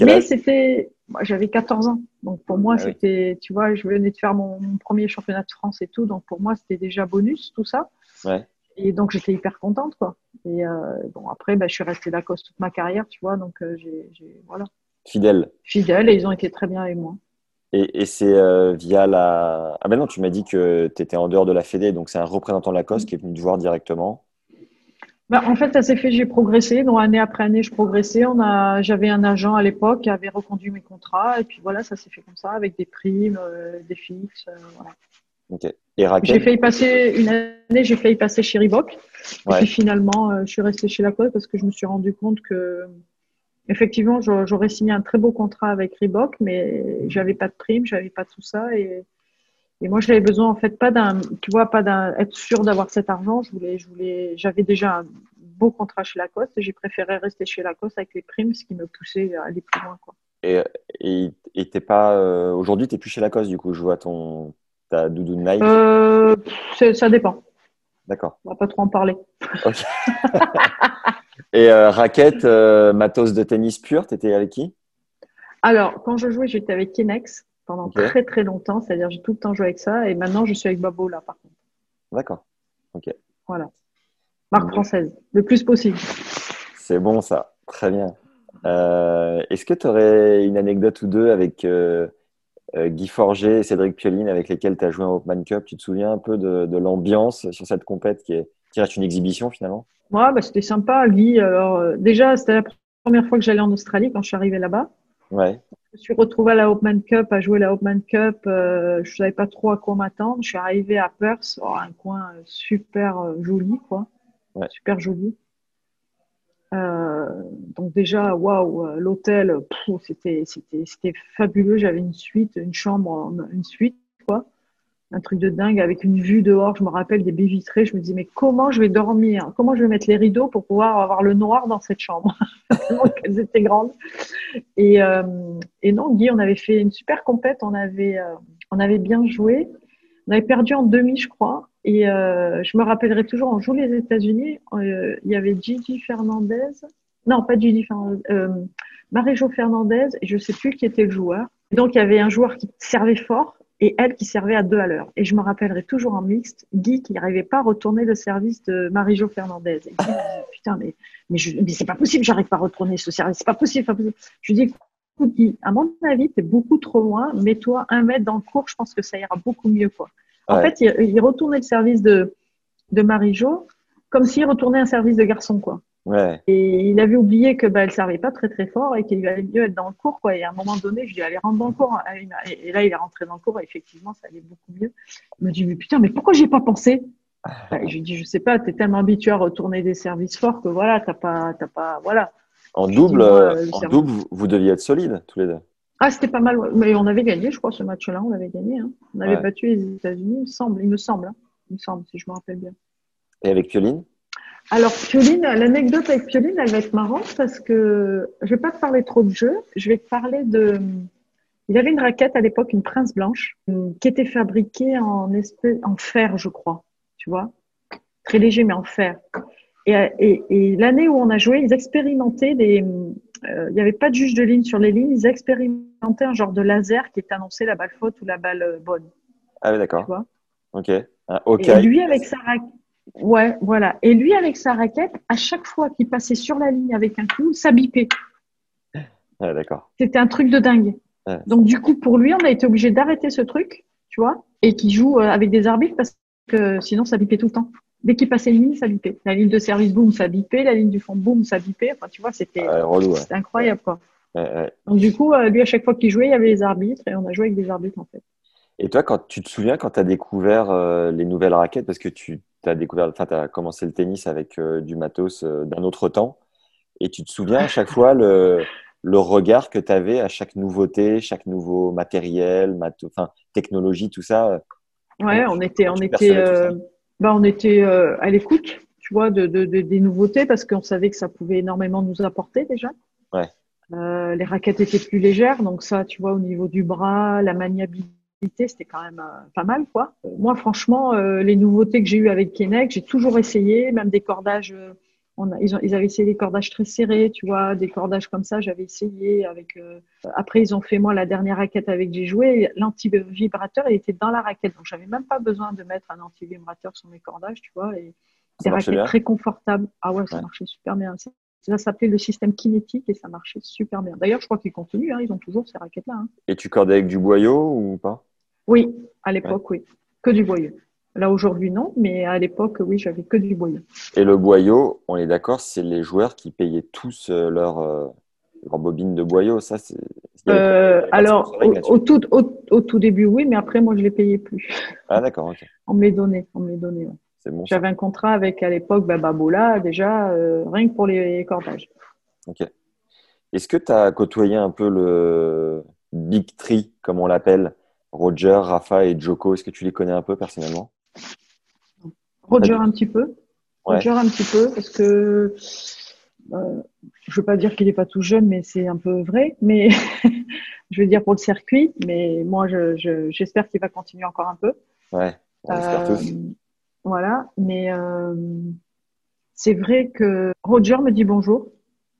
Mais c'était, moi j'avais 14 ans, donc pour moi ah c'était, tu vois, je venais de faire mon, premier championnat de France et tout, donc pour moi c'était déjà bonus tout ça. Ouais. Et donc j'étais hyper contente quoi. Et euh, bon après, bah, je suis restée Lacoste toute ma carrière, tu vois, donc euh, j'ai, voilà. Fidèle. Fidèle et ils ont été très bien avec moi. Et, c'est euh, via la. Ah ben non, tu m'as dit que tu étais en dehors de la Fédé, donc c'est un représentant de la COS qui est venu te voir directement. Bah, en fait, ça s'est fait, j'ai progressé. Donc, année après année, je progressais. On a, j'avais un agent à l'époque qui avait reconduit mes contrats. Et puis voilà, ça s'est fait comme ça, avec des primes, euh, des fixes. Euh, voilà. Ok. Et raquette J'ai failli passer une année, j'ai failli passer chez Reebok. Et puis finalement, euh, je suis restée chez Lacoste parce que je me suis rendu compte que, effectivement, j'aurais signé un très beau contrat avec Reebok, mais j'avais pas de prime, j'avais pas tout ça. Et, et moi, j'avais besoin, en fait, pas d'un, tu vois, pas d'un, être sûr d'avoir cet argent. Je voulais, je voulais, j'avais déjà un beau contrat chez Lacoste et j'ai préféré rester chez Lacoste avec les primes, ce qui me poussait à aller plus loin, quoi. Et, et, t'es pas, euh, aujourd'hui, t'es plus chez Lacoste, du coup, je vois ton, ta doudoune Nike. Euh, ça dépend. D'accord. On va pas trop en parler. et euh, raquette, euh, matos de tennis pur, tu étais avec qui? Alors, quand je jouais, j'étais avec Kinex pendant très très longtemps. C'est-à-dire, j'ai tout le temps joué avec ça. Et maintenant, je suis avec Babo là, par contre. D'accord. Ok. Voilà. Marque française, le plus possible. C'est bon ça. Très bien. Euh, est-ce que tu aurais une anecdote ou deux avec Guy Forger et Cédric Pioline avec lesquels tu as joué en Open Cup. Tu te souviens un peu de, l'ambiance sur cette compète qui, est, qui reste une exhibition finalement? Ouais, bah, c'était sympa. Guy, alors, euh, déjà, c'était la première fois que j'allais en Australie quand je suis arrivée là-bas. Ouais. Je me suis retrouvée à la Open Cup, à jouer la Open Cup. Euh, je ne savais pas trop à quoi m'attendre. Je suis arrivée à Perth, oh, un coin super joli, quoi. Super joli. Euh, donc déjà, waouh, euh, l'hôtel, c'était fabuleux. J'avais une suite, une chambre, une suite, quoi, un truc de dingue avec une vue dehors. Je me rappelle des baies vitrées. Je me dis mais comment je vais dormir? Comment je vais mettre les rideaux pour pouvoir avoir le noir dans cette chambre? Elles étaient grandes. Et euh, et non, Guy, on avait fait une super compète. On avait on avait bien joué. On avait perdu en demi, je crois. Et euh, je me rappellerai toujours, on joue les États-Unis, euh, il y avait Gigi Fernandez, non, pas Gigi Fernandez, euh, Marie-Jo Fernandez, et je ne sais plus qui était le joueur. donc, il y avait un joueur qui servait fort et elle qui servait à deux à l'heure. Et je me rappellerai toujours en mixte, Guy qui n'arrivait pas à retourner le service de Marie-Jo Fernandez. Et Guy putain, mais, mais, mais c'est pas possible, j'arrive pas à retourner ce service, c'est pas possible, pas possible. Je lui dis, Guy, à mon avis, tu es beaucoup trop loin, mets-toi un mètre dans le cours, je pense que ça ira beaucoup mieux, quoi. En fait, il, retournait le service de, de Marie-Jo comme s'il retournait un service de garçon, quoi. Ouais. Et il avait oublié que bah, elle servait pas très très fort et qu'il allait mieux être dans le cours, quoi. Et à un moment donné, je lui ai dit, allez, rentre dans le cours. Et là, il est rentré dans le cours et effectivement, ça allait beaucoup mieux. Il me dit, mais putain, mais pourquoi j'ai pas pensé? Bah, Je lui ai dit, je sais pas, tu es tellement habitué à retourner des services forts que voilà, t'as pas, t'as pas, voilà. En double, euh, en double, vous deviez être solide tous les deux. Ah, c'était pas mal. Mais on avait gagné, je crois, ce match-là. On avait gagné. Hein. On avait battu les États-Unis, il me semble. Il me semble, hein. il me semble, si je me rappelle bien. Et avec Pioline? Alors, Pioline, l'anecdote avec Pioline, elle va être marrante parce que je vais pas te parler trop de jeu. Je vais te parler de. Il avait une raquette à l'époque, une Prince Blanche, qui était fabriquée en, espèce... en fer, je crois. Tu vois? Très léger, mais en fer. Et, et, et l'année où on a joué, ils expérimentaient des, euh, il n'y avait pas de juge de ligne sur les lignes. Ils expérimentaient un genre de laser qui était annoncé la balle faute ou la balle euh, bonne. Ah oui, d'accord. Ok. Et lui avec sa raquette. Ouais, voilà. Et lui avec sa raquette, à chaque fois qu'il passait sur la ligne avec un coup, ça bipait. Ouais, d'accord. C'était un truc de dingue. Donc du coup, pour lui, on a été obligé d'arrêter ce truc, tu vois, et qu'il joue euh, avec des arbitres parce que sinon ça bipait tout le temps. Dès qu'il passait une ligne, ça bipait. La ligne de service, boum, ça bipait. La ligne du fond, boum, ça bipait. Enfin, tu vois, c'était incroyable, quoi. Donc, du coup, euh, lui, à chaque fois qu'il jouait, il y avait les arbitres et on a joué avec des arbitres, en fait. Et toi, quand tu te souviens, quand tu as découvert euh, les nouvelles raquettes, parce que tu as découvert, enfin, tu as commencé le tennis avec euh, du matos d'un autre temps, et tu te souviens à chaque fois le, le regard que tu avais à chaque nouveauté, chaque nouveau matériel, enfin, technologie, tout ça. Ouais, on était, on était, bah, on était euh, à l'écoute, tu vois, de, de, des nouveautés parce qu'on savait que ça pouvait énormément nous apporter déjà. Ouais. Euh, les raquettes étaient plus légères, donc ça, tu vois, au niveau du bras, la maniabilité, c'était quand même euh, pas mal, quoi. moi, franchement, les nouveautés que j'ai eues avec Kenek, j'ai toujours essayé, même des cordages ils, ont, ils, avaient essayé des cordages très serrés, tu vois, des cordages comme ça, j'avais essayé. avec. Euh, après, ils ont fait, moi, la dernière raquette avec j'ai joué, l'anti-vibrateur, il était dans la raquette. Donc, j'avais même pas besoin de mettre un anti-vibrateur sur mes cordages, tu vois. Et des raquettes très confortables. Ah ouais, ça marchait super bien. Ça s'appelait le système kinétique et ça marchait super bien. D'ailleurs, je crois qu'ils continuent, hein, ils ont toujours ces raquettes-là. Hein. Et tu cordais avec du boyau ou pas? Oui, à l'époque, oui. Que du boyau. Là, aujourd'hui, non, mais à l'époque, oui, j'avais que du boyau. Et le boyau, on est d'accord, c'est les joueurs qui payaient tous euh, leur, euh, leur bobine de boyau, ça c'est. Euh, alors, au, tout, au, tout début, oui, mais après, moi, je les payais plus. Ah, d'accord, ok. on me les donnait, on me les donnait. C'est bon. J'avais un contrat avec, à l'époque, bah, Babola, déjà, euh, rien que pour les cordages. Ok. Est-ce que tu as côtoyé un peu le Big Tree, comme on l'appelle? Roger, Rafa et Joko Est-ce que tu les connais un peu personnellement? Roger un petit peu. Roger un petit peu, parce que euh, je veux pas dire qu'il n'est pas tout jeune, mais c'est un peu vrai. Mais je veux dire pour le circuit, mais moi, j'espère je, qu'il va continuer encore un peu. Ouais, on espère tous. Euh, voilà, mais euh, c'est vrai que Roger me dit bonjour.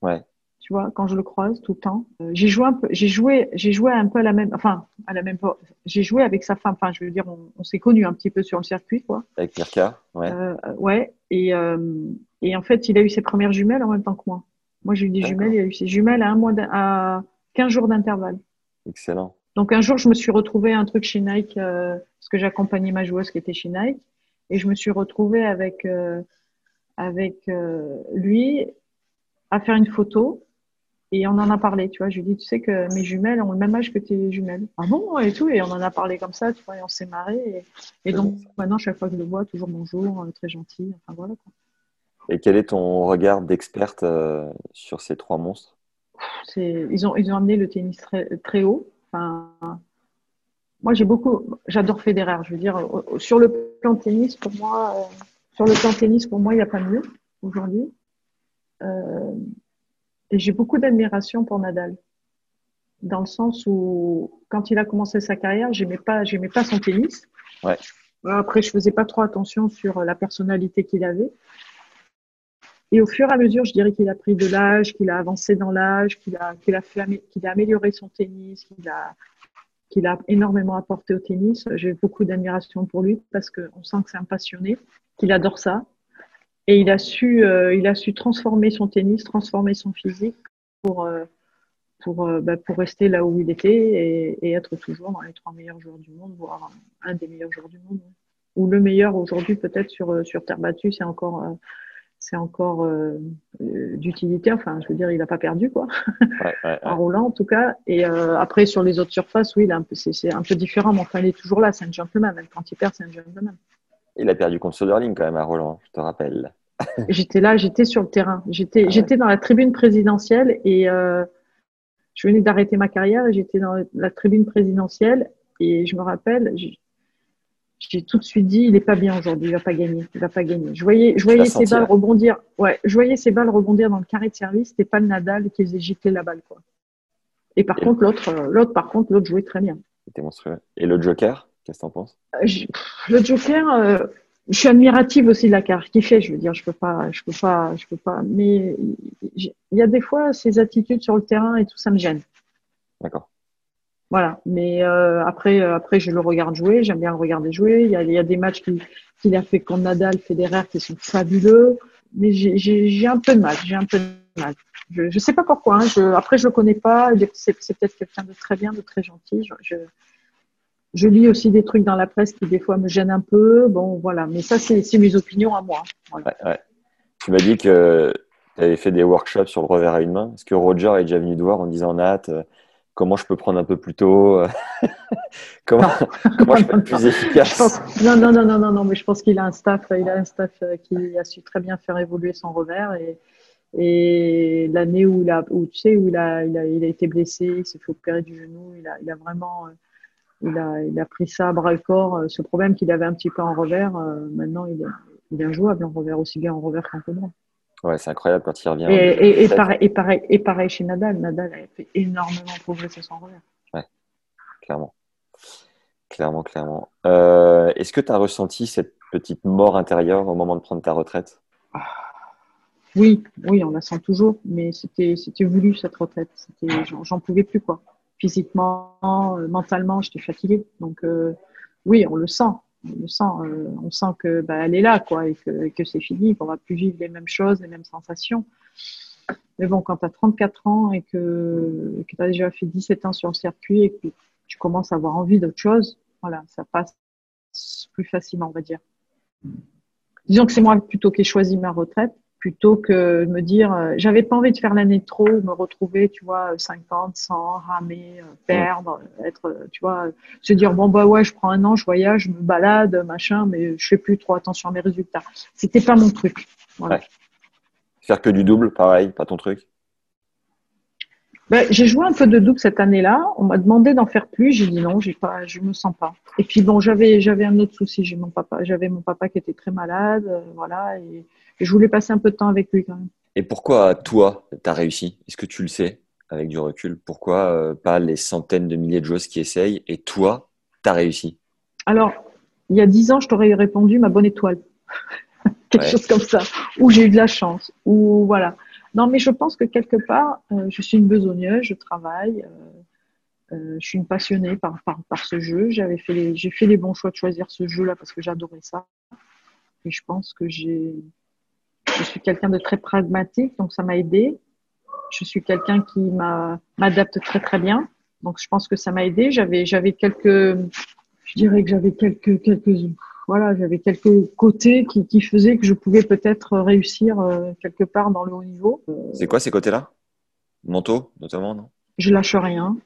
Ouais. Tu vois, quand je le croise tout le temps. j'ai joué un peu, j'ai joué, j'ai joué un peu à la même, enfin, à la même, j'ai joué avec sa femme. Enfin, je veux dire, on, s'est connus un petit peu sur le circuit, quoi. Avec Mirka, ouais. ouais, et et en fait, il a eu ses premières jumelles en même temps que moi. Moi, j'ai eu des jumelles, il a eu ses jumelles à un mois, à 15 jours d'intervalle. Excellent. Donc un jour, je me suis retrouvée à un truc chez Nike, euh, parce que j'accompagnais ma joueuse qui était chez Nike, et je me suis retrouvée avec, euh, avec euh, lui à faire une photo, et on en a parlé, tu vois. Je lui ai dit, tu sais que mes jumelles ont le même âge que tes jumelles. Ah bon Et tout, et on en a parlé comme ça, tu vois, et on s'est marré. Et, donc maintenant, chaque fois que je le vois, toujours bonjour, très gentil, enfin voilà. Quoi. Et quel est ton regard d'experte euh, sur ces trois monstres? Ils ont, ils ont amené le tennis très, très haut. Enfin, moi, j'ai beaucoup, j'adore Federer. Je veux dire, sur le plan tennis, pour moi, euh, sur le plan tennis, pour moi, il n'y a pas mieux aujourd'hui. Euh, et j'ai beaucoup d'admiration pour Nadal, dans le sens où, quand il a commencé sa carrière, j'aimais pas, j'aimais pas son tennis. Ouais. Après, je faisais pas trop attention sur la personnalité qu'il avait. Et au fur et à mesure, je dirais qu'il a pris de l'âge, qu'il a avancé dans l'âge, qu'il a, qu'il a, fait, qu'il a amélioré son tennis, qu'il a, qu'il a énormément apporté au tennis. J'ai beaucoup d'admiration pour lui parce qu'on sent que c'est un passionné, qu'il adore ça. Et il a su, euh, il a su transformer son tennis, transformer son physique pour, euh, pour, euh, bah, pour rester là où il était et, et, être toujours dans les trois meilleurs joueurs du monde, voire un des meilleurs joueurs du monde. Ou le meilleur aujourd'hui, peut-être sur, sur terre battue, c'est encore c'est encore euh, d'utilité. Enfin, je veux dire, il n'a pas perdu, quoi. en roulant, en tout cas. Et euh, après, sur les autres surfaces, oui, c'est un peu différent, mais enfin, il est toujours là. C'est un gentleman. Même quand il perd, c'est un gentleman. Il a perdu contre Soderling, quand même, à Roland, je te rappelle. j'étais là, j'étais sur le terrain. J'étais ah j'étais dans la tribune présidentielle et je venais d'arrêter ma carrière et j'étais dans la tribune présidentielle. Et je me rappelle, j'ai tout de suite dit, il est pas bien aujourd'hui, il va pas gagner, il va pas gagner. Je voyais, je voyais ses balles rebondir, ouais, je voyais ses balles rebondir dans le carré de service, c'était pas le Nadal qui faisait gicler la balle, quoi. Et par contre, l'autre, euh, l'autre, par contre, l'autre jouait très bien. C'était monstrueux. Et le Joker, qu'est-ce que t'en penses? Euh, Le Joker, euh, je suis admirative aussi de la carte qui fait, je veux dire, je peux pas, je peux pas, je peux pas, mais il y a des fois, ses attitudes sur le terrain et tout, ça me gêne. D'accord. Voilà. Mais euh, après, euh, après, je le regarde jouer. J'aime bien le regarder jouer. Il y a, il y a des matchs qu'il qui a fait contre Nadal, Federer, qui sont fabuleux. Mais j'ai un peu de mal. J'ai un peu de mal. Je ne sais pas pourquoi. Hein. Je, après, je le connais pas. C'est peut-être quelqu'un de très bien, de très gentil. Je, je, je, lis aussi des trucs dans la presse qui des fois me gênent un peu. Bon, voilà. Mais ça, c'est mes opinions à moi. Ouais, ouais. Tu m'as dit que tu avais fait des workshops sur le revers à une main. Est-ce que Roger est déjà venu te voir en disant Nat, comment je peux prendre un peu plus tôt euh, comment, comment je peux être plus efficace non, non, non, non, non, non, mais je pense qu'il a un staff, il a un staff euh, qui a su très bien faire évoluer son revers et, et l'année où il a, où, tu sais, où il a, il a, il a été blessé, il s'est fait opérer du genou, il a, il a vraiment, euh, il a, il a pris ça à bras le corps. Ce problème qu'il avait un petit peu en revers, maintenant il est, il est injouable en revers, aussi bien en revers qu'en commun. Ouais, c'est incroyable quand il revient. Et, et, pareil, et, pareil, et pareil chez Nadal. Nadal a fait énormément progresser son revers. Ouais, clairement. Clairement, clairement. Euh, est-ce que tu as ressenti cette petite mort intérieure au moment de prendre ta retraite? Oui, oui, on la sent toujours, mais c'était voulu cette retraite. J'en pouvais plus, quoi. Physiquement, euh, mentalement, j'étais fatiguée. Donc, euh, oui, on le sent on sent, euh, on sent que bah, elle est là, quoi, et que, que c'est fini, qu'on va plus vivre les mêmes choses, les mêmes sensations. Mais bon, quand tu as 34 ans et que, que tu as déjà fait 17 ans sur le circuit et que tu commences à avoir envie d'autre chose, voilà, ça passe plus facilement, on va dire. Disons que c'est moi plutôt qui ai choisi ma retraite plutôt que de me dire, euh, j'avais pas envie de faire l'année de trop, me retrouver, tu vois, 50, 100, ramer, euh, perdre, être, euh, tu vois, se dire bon bah ouais, je prends un an, je voyage, je me balade, machin, mais je fais plus trop attention à mes résultats. C'était pas mon truc. Voilà. Faire que du double, pareil, pas ton truc. Ben, j'ai joué un peu de double cette année-là. On m'a demandé d'en faire plus. J'ai dit non, j'ai pas, je me sens pas. Et puis bon, j'avais, j'avais un autre souci. J'ai mon papa, j'avais mon papa qui était très malade, euh, voilà, et, et je voulais passer un peu de temps avec lui quand même. Et pourquoi toi, tu as réussi? Est-ce que tu le sais avec du recul? Pourquoi euh, pas les centaines de milliers de joueuses qui essayent et toi, tu as réussi? Alors, il y a dix ans, je t'aurais répondu ma bonne étoile. Quelque Ouais. chose comme ça. Ou j'ai eu de la chance. Ou voilà. Non, mais je pense que quelque part, euh, je suis une besogneuse, je travaille, euh, euh, je suis une passionnée par, par, par ce jeu. J'avais fait les, j'ai fait les bons choix de choisir ce jeu-là parce que j'adorais ça. Et je pense que j'ai, je suis quelqu'un de très pragmatique, donc ça m'a aidé. Je suis quelqu'un qui m'a, m'adapte très très bien, donc je pense que ça m'a aidé. J'avais, j'avais quelques, je dirais que j'avais quelques, quelques, voilà, j'avais quelques côtés qui, qui faisaient que je pouvais peut-être réussir euh, quelque part dans le haut niveau. C'est quoi ces côtés-là? Mentaux, notamment, non? Je lâche rien.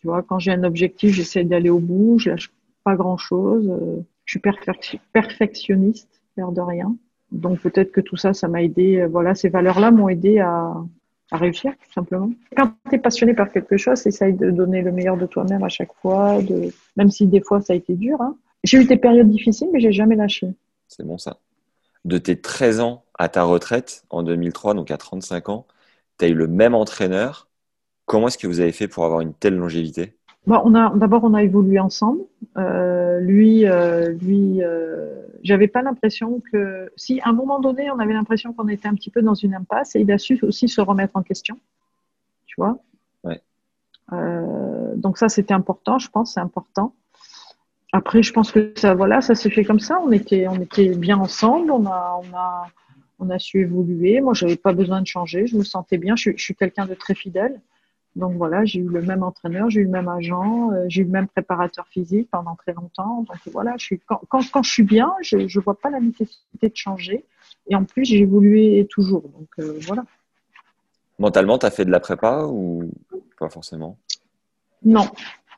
Tu vois, quand j'ai un objectif, j'essaie d'aller au bout. Je lâche pas grand-chose. Je suis perfec- perfectionniste, l'air de rien. Donc peut-être que tout ça, ça m'a aidé. euh, Voilà, ces valeurs-là m'ont aidé à, à réussir, tout simplement. Quand tu es passionné par quelque chose, essaye de donner le meilleur de toi-même à chaque fois, de... même si des fois ça a été dur. Hein. J'ai eu des périodes difficiles, mais j'ai jamais lâché. C'est bon ça. De tes 13 ans à ta retraite en 2003, donc à 35 ans, tu as eu le même entraîneur. Comment est-ce que vous avez fait pour avoir une telle longévité? On a d'abord on a évolué ensemble. Euh, lui, euh, lui, euh, j'avais pas l'impression que si à un moment donné on avait l'impression qu'on était un petit peu dans une impasse et il a su aussi se remettre en question. Tu vois? Ouais. Euh, donc ça c'était important, je pense, c'est important. Après, je pense que ça, voilà, ça s'est fait comme ça. On était, on était bien ensemble. On a, on a, on a su évoluer. Moi, j'avais pas besoin de changer. Je me sentais bien. Je, suis- je suis quelqu'un de très fidèle. Donc voilà, j'ai eu le même entraîneur, j'ai eu le même agent, euh, j'ai eu le même préparateur physique pendant très longtemps. Donc voilà, je suis, quand, quand, quand je suis bien, je ne vois pas la nécessité de changer. Et en plus, j'ai évolué toujours. Donc euh, voilà. Mentalement, tu as fait de la prépa ou pas forcément? Non,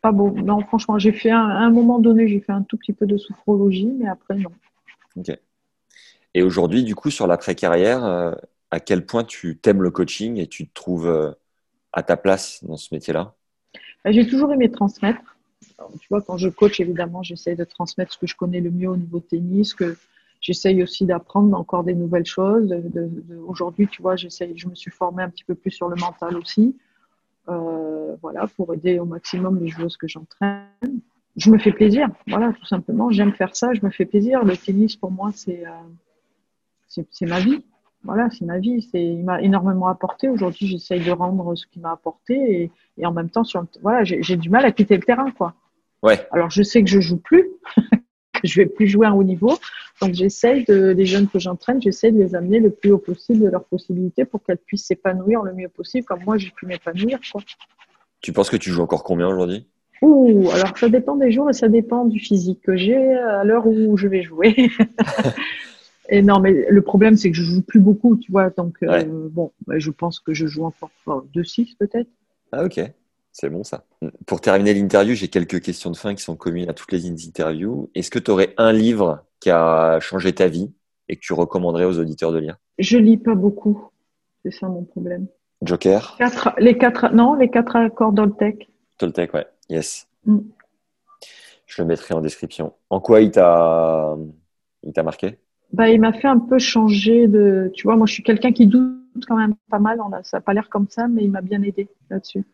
pas beau. Non, franchement, j'ai fait un, à un moment donné, j'ai fait un tout petit peu de sophrologie, mais après, non. Ok. Et aujourd'hui, du coup, sur l'après-carrière, euh, à quel point tu t'aimes le coaching et tu te trouves euh, à ta place dans ce métier-là? Ben, J'ai toujours aimé transmettre. Alors, tu vois, quand je coach, évidemment, j'essaie de transmettre ce que je connais le mieux au niveau tennis, que j'essaye aussi d'apprendre encore des nouvelles choses. De, de- de- Aujourd'hui, tu vois, j'essaye, je me suis formée un petit peu plus sur le mental aussi, euh, voilà, pour aider au maximum les joueuses que j'entraîne. Je me fais plaisir, voilà, tout simplement. J'aime faire ça, je me fais plaisir. Le tennis, pour moi, c'est euh, c'est c'est ma vie. Voilà, c'est ma vie. C'est, il m'a énormément apporté. Aujourd'hui, j'essaye de rendre ce qu'il m'a apporté et, et en même temps, sur, le- voilà, j'ai du mal à quitter le terrain, quoi. Ouais. Alors, je sais que je joue plus, je vais plus jouer à haut niveau. Donc, j'essaye de, les jeunes que j'entraîne, j'essaie de les amener le plus haut possible de leurs possibilités pour qu'elles puissent s'épanouir le mieux possible, comme moi, j'ai pu m'épanouir, quoi. Tu penses que tu joues encore combien aujourd'hui? Ouh, alors ça dépend des jours et ça dépend du physique que j'ai à l'heure où je vais jouer. et non, mais le problème, c'est que je joue plus beaucoup, tu vois. Donc, euh, bon, bah, je pense que je joue encore enfin, 2-6 peut-être. Ah ok, c'est bon ça. Pour terminer l'interview, j'ai quelques questions de fin qui sont communes à toutes les interviews. Est-ce que tu aurais un livre qui a changé ta vie et que tu recommanderais aux auditeurs de lire? Je lis pas beaucoup. C'est ça mon problème. Joker? Quatre, les quatre, non, les quatre accords Doltec. Toltec, ouais. Yes. Mm. Je le mettrai en description. En quoi il t'a il t'a marqué? Bah, il m'a fait un peu changer de. Tu vois, moi, je suis quelqu'un qui doute quand même pas mal. On a- ça n'a pas l'air comme ça, mais il m'a bien aidé là-dessus.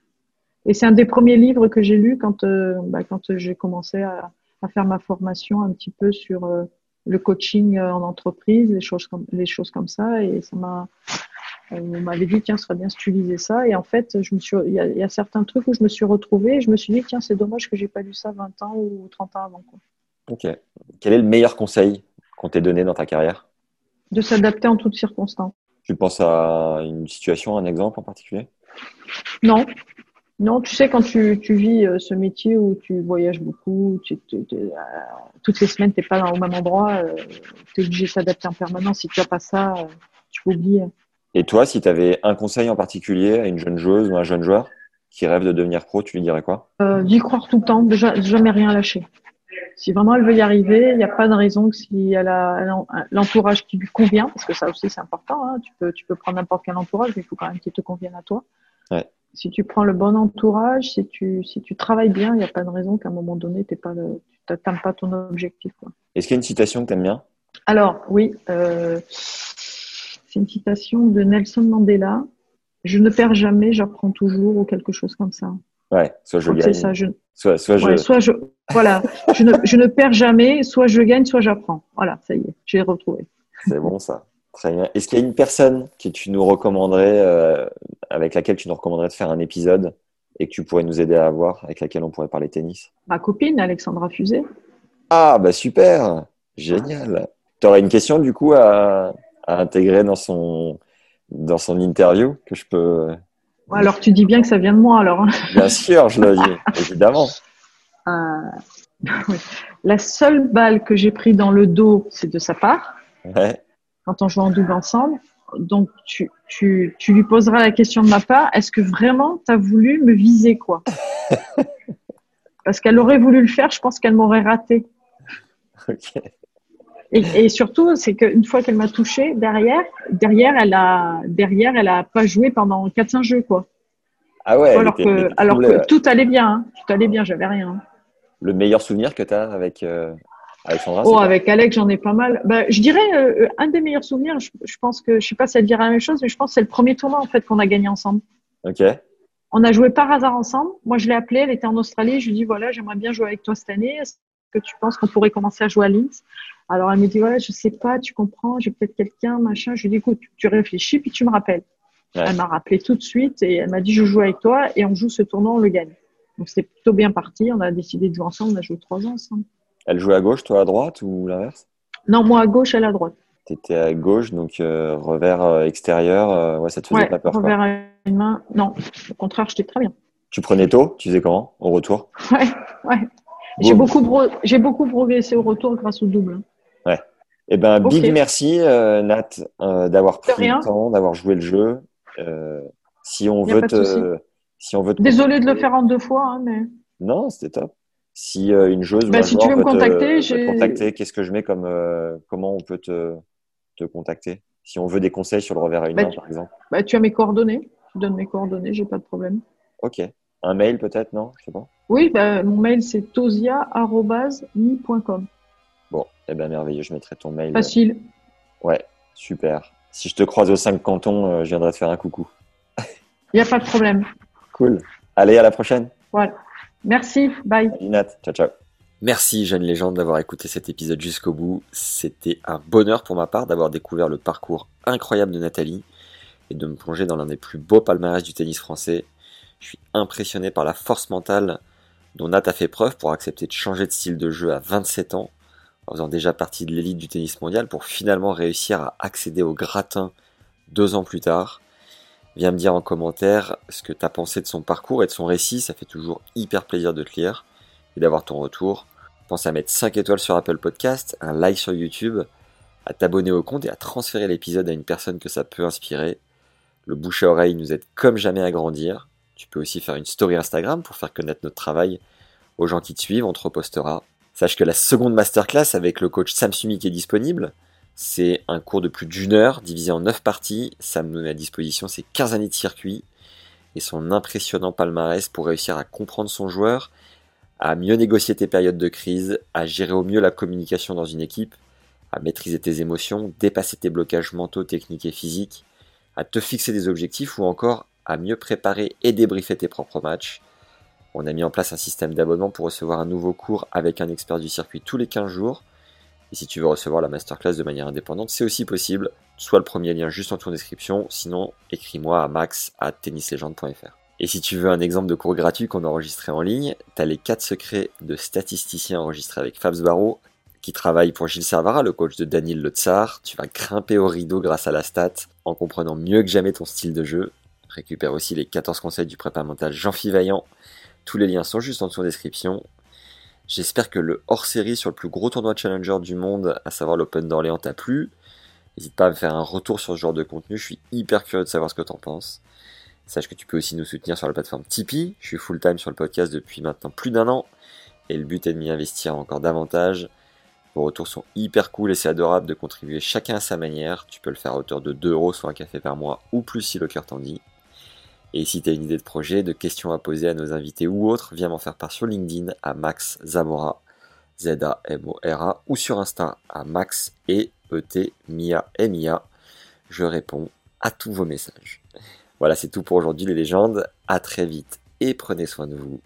Et c'est un des premiers livres que j'ai lu quand, euh, bah, quand j'ai commencé à, à faire ma formation un petit peu sur euh, le coaching euh, en entreprise, les choses comme, les choses comme ça. Et ça m'a. On m'avait dit, tiens, ce serait bien si tu lisais ça. Et en fait, je me suis, il y a, il y a certains trucs où je me suis retrouvée et je me suis dit, tiens, c'est dommage que j'ai pas lu ça 20 ans ou 30 ans avant. Quoi. Ok. Quel est le meilleur conseil qu'on t'ait donné dans ta carrière? De s'adapter en toutes circonstances. Tu penses à une situation, un exemple en particulier? Non. Non, tu sais, quand tu, tu vis euh, ce métier où tu voyages beaucoup, tu, tu- tu- euh, toutes les semaines, tu n'es pas au même endroit, tu es obligé de s'adapter en permanence. Si tu n'as pas ça, euh, tu faut oublier. Et toi, si tu avais un conseil en particulier à une jeune joueuse ou un jeune joueur qui rêve de devenir pro, tu lui dirais quoi? Euh, D'y croire tout le temps, déjà, jamais rien lâcher. Si vraiment elle veut y arriver, il n'y a pas de raison que si elle a l'entourage qui lui convient, parce que ça aussi c'est important, hein, tu, peux, tu peux prendre n'importe quel entourage, mais il faut quand même qu'il te convienne à toi. Ouais. Si tu prends le bon entourage, si tu, si tu travailles bien, il n'y a pas de raison qu'à un moment donné, tu n'atteins pas ton objectif. Est-ce qu'il y a une citation que tu aimes bien? Alors, oui. Euh, c'est une citation de Nelson Mandela. Je ne perds jamais, j'apprends toujours, ou quelque chose comme ça. Ouais, soit je gagne. Ça, je... Soit, soit, je... soit je. Voilà, je, ne, je ne perds jamais, soit je gagne, soit j'apprends. Voilà, ça y est, j'ai retrouvé. C'est bon ça. Très bien. Est-ce qu'il y a une personne que tu nous recommanderais, euh, avec laquelle tu nous recommanderais de faire un épisode et que tu pourrais nous aider à avoir, avec laquelle on pourrait parler tennis? Ma copine, Alexandra Fusé. Ah, bah super Génial Tu aurais une question du coup à, à intégrer dans son, dans son interview que je peux. Alors tu dis bien que ça vient de moi alors. Bien sûr, je le dis, évidemment. Euh, la seule balle que j'ai prise dans le dos, c'est de sa part. Ouais. Quand on joue en double ensemble. Donc tu, tu, tu lui poseras la question de ma part, est-ce que vraiment tu as voulu me viser quoi? Parce qu'elle aurait voulu le faire, je pense qu'elle m'aurait raté. Et, et, surtout, c'est qu'une fois qu'elle m'a touché derrière, derrière, elle a, derrière, elle a pas joué pendant 4-5 jeux, quoi. Ah ouais. Alors que, alors que tout allait bien, hein. tout allait bien, j'avais rien. Hein. Le meilleur souvenir que tu as avec euh, Alexandra Oh, avec Alex, j'en ai pas mal. Bah, je dirais euh, un des meilleurs souvenirs. Je, je, pense que, je sais pas si elle dirait la même chose, mais je pense que c'est le premier tournoi en fait qu'on a gagné ensemble. Ok. On a joué par hasard ensemble. Moi, je l'ai appelée, elle était en Australie. Je lui dis voilà, j'aimerais bien jouer avec toi cette année. Est-ce que tu penses qu'on pourrait commencer à jouer à Linz? Alors elle me dit ouais, je sais pas, tu comprends, j'ai peut-être quelqu'un, machin. Je lui dis écoute, tu réfléchis puis tu me rappelles. Ouais. Elle m'a rappelé tout de suite et elle m'a dit je joue avec toi et on joue ce tournoi, on le gagne. Donc c'était plutôt bien parti. On a décidé de jouer ensemble. On a joué trois ans ensemble. Elle jouait à gauche, toi à droite ou l'inverse? Non, moi à gauche, elle à droite. Tu étais à gauche, donc euh, revers euh, extérieur, euh, ouais, ça te faisait ouais, pas peur. Revers quoi. à une main, non. Au contraire, j'étais très bien. Tu prenais tôt? Tu faisais comment? Au retour? Ouais, ouais. J'ai beaucoup, beaucoup progressé au retour grâce au double. Ouais. Eh ben, Ok. big merci, euh, Nat, d'avoir pris rien. le temps, d'avoir joué le jeu. Si on veut te, si on veut te Désolée de le faire en deux fois, hein, mais Non, c'était top. Si euh, une joueuse ou Bah, un si joueur tu veux me contacter, te contacter, qu'est-ce que je mets comme euh, comment on peut te, te contacter? Si on veut des conseils sur le revers à une Bah, main, tu- par exemple. bah, tu as mes coordonnées. Tu donnes mes coordonnées, j'ai pas de problème. Ok. Un mail peut-être, non? Je sais pas. Oui, bah, mon mail c'est tosia.mi.com. Bon, eh ben merveilleux, je mettrai ton mail. Facile. Ouais, super. Si je te croise aux cinq cantons, euh, je viendrai te faire un coucou. Il n'y a pas de problème. Cool. Allez, à la prochaine. Voilà. Merci. Bye. Salut Nat. Ciao, ciao. Merci jeune légende d'avoir écouté cet épisode jusqu'au bout. C'était un bonheur pour ma part d'avoir découvert le parcours incroyable de Nathalie et de me plonger dans l'un des plus beaux palmarès du tennis français. Je suis impressionné par la force mentale dont Nat a fait preuve pour accepter de changer de style de jeu à 27 ans, en faisant déjà partie de l'élite du tennis mondial pour finalement réussir à accéder au gratin deux ans plus tard. Viens me dire en commentaire ce que tu as pensé de son parcours et de son récit, ça fait toujours hyper plaisir de te lire et d'avoir ton retour. Pense à mettre 5 étoiles sur Apple Podcast, un like sur YouTube, à t'abonner au compte et à transférer l'épisode à une personne que ça peut inspirer. Le bouche à oreille nous aide comme jamais à grandir. Tu peux aussi faire une story Instagram pour faire connaître notre travail aux gens qui te suivent, on te repostera. Sache que la seconde masterclass avec le coach Sam Sumik est disponible. C'est un cours de plus d'une heure divisé en 9 parties. Sam nous met à disposition ses 15 années de circuit et son impressionnant palmarès pour réussir à comprendre son joueur, à mieux négocier tes périodes de crise, à gérer au mieux la communication dans une équipe, à maîtriser tes émotions, dépasser tes blocages mentaux, techniques et physiques, à te fixer des objectifs ou encore à mieux préparer et débriefer tes propres matchs. On a mis en place un système d'abonnement pour recevoir un nouveau cours avec un expert du circuit tous les 15 jours. Et si tu veux recevoir la masterclass de manière indépendante, c'est aussi possible. Soit le premier lien juste en ton description, sinon écris-moi à max à tennislegende.fr. Et si tu veux un exemple de cours gratuit qu'on a enregistré en ligne, t'as les 4 secrets de statisticien enregistrés avec Fabs Barreau, qui travaille pour Gilles Servara, le coach de Daniel Le Tsar. Tu vas grimper au rideau grâce à la stat, en comprenant mieux que jamais ton style de jeu. Récupère aussi les 14 conseils du prépa mental Jean-Philippe Vaillant. Tous les liens sont juste en dessous en description. J'espère que le hors-série sur le plus gros tournoi challenger du monde, à savoir l'Open d'Orléans, t'a plu. N'hésite pas à me faire un retour sur ce genre de contenu, je suis hyper curieux de savoir ce que tu en penses. Sache que tu peux aussi nous soutenir sur la plateforme Tipeee. Je suis full time sur le podcast depuis maintenant plus d'un an. Et le but est de m'y investir encore davantage. Vos retours sont hyper cool et c'est adorable de contribuer chacun à sa manière. Tu peux le faire à hauteur de 2 euros sur un café par mois ou plus si le cœur t'en dit. Et si tu as une idée de projet, de questions à poser à nos invités ou autres, viens m'en faire part sur LinkedIn à Max Zamora, Z-A-M-O-R-A, ou sur Insta à Max et E-T Mia M-I-A. Je réponds à tous vos messages. Voilà, c'est tout pour aujourd'hui les légendes. À très vite et prenez soin de vous.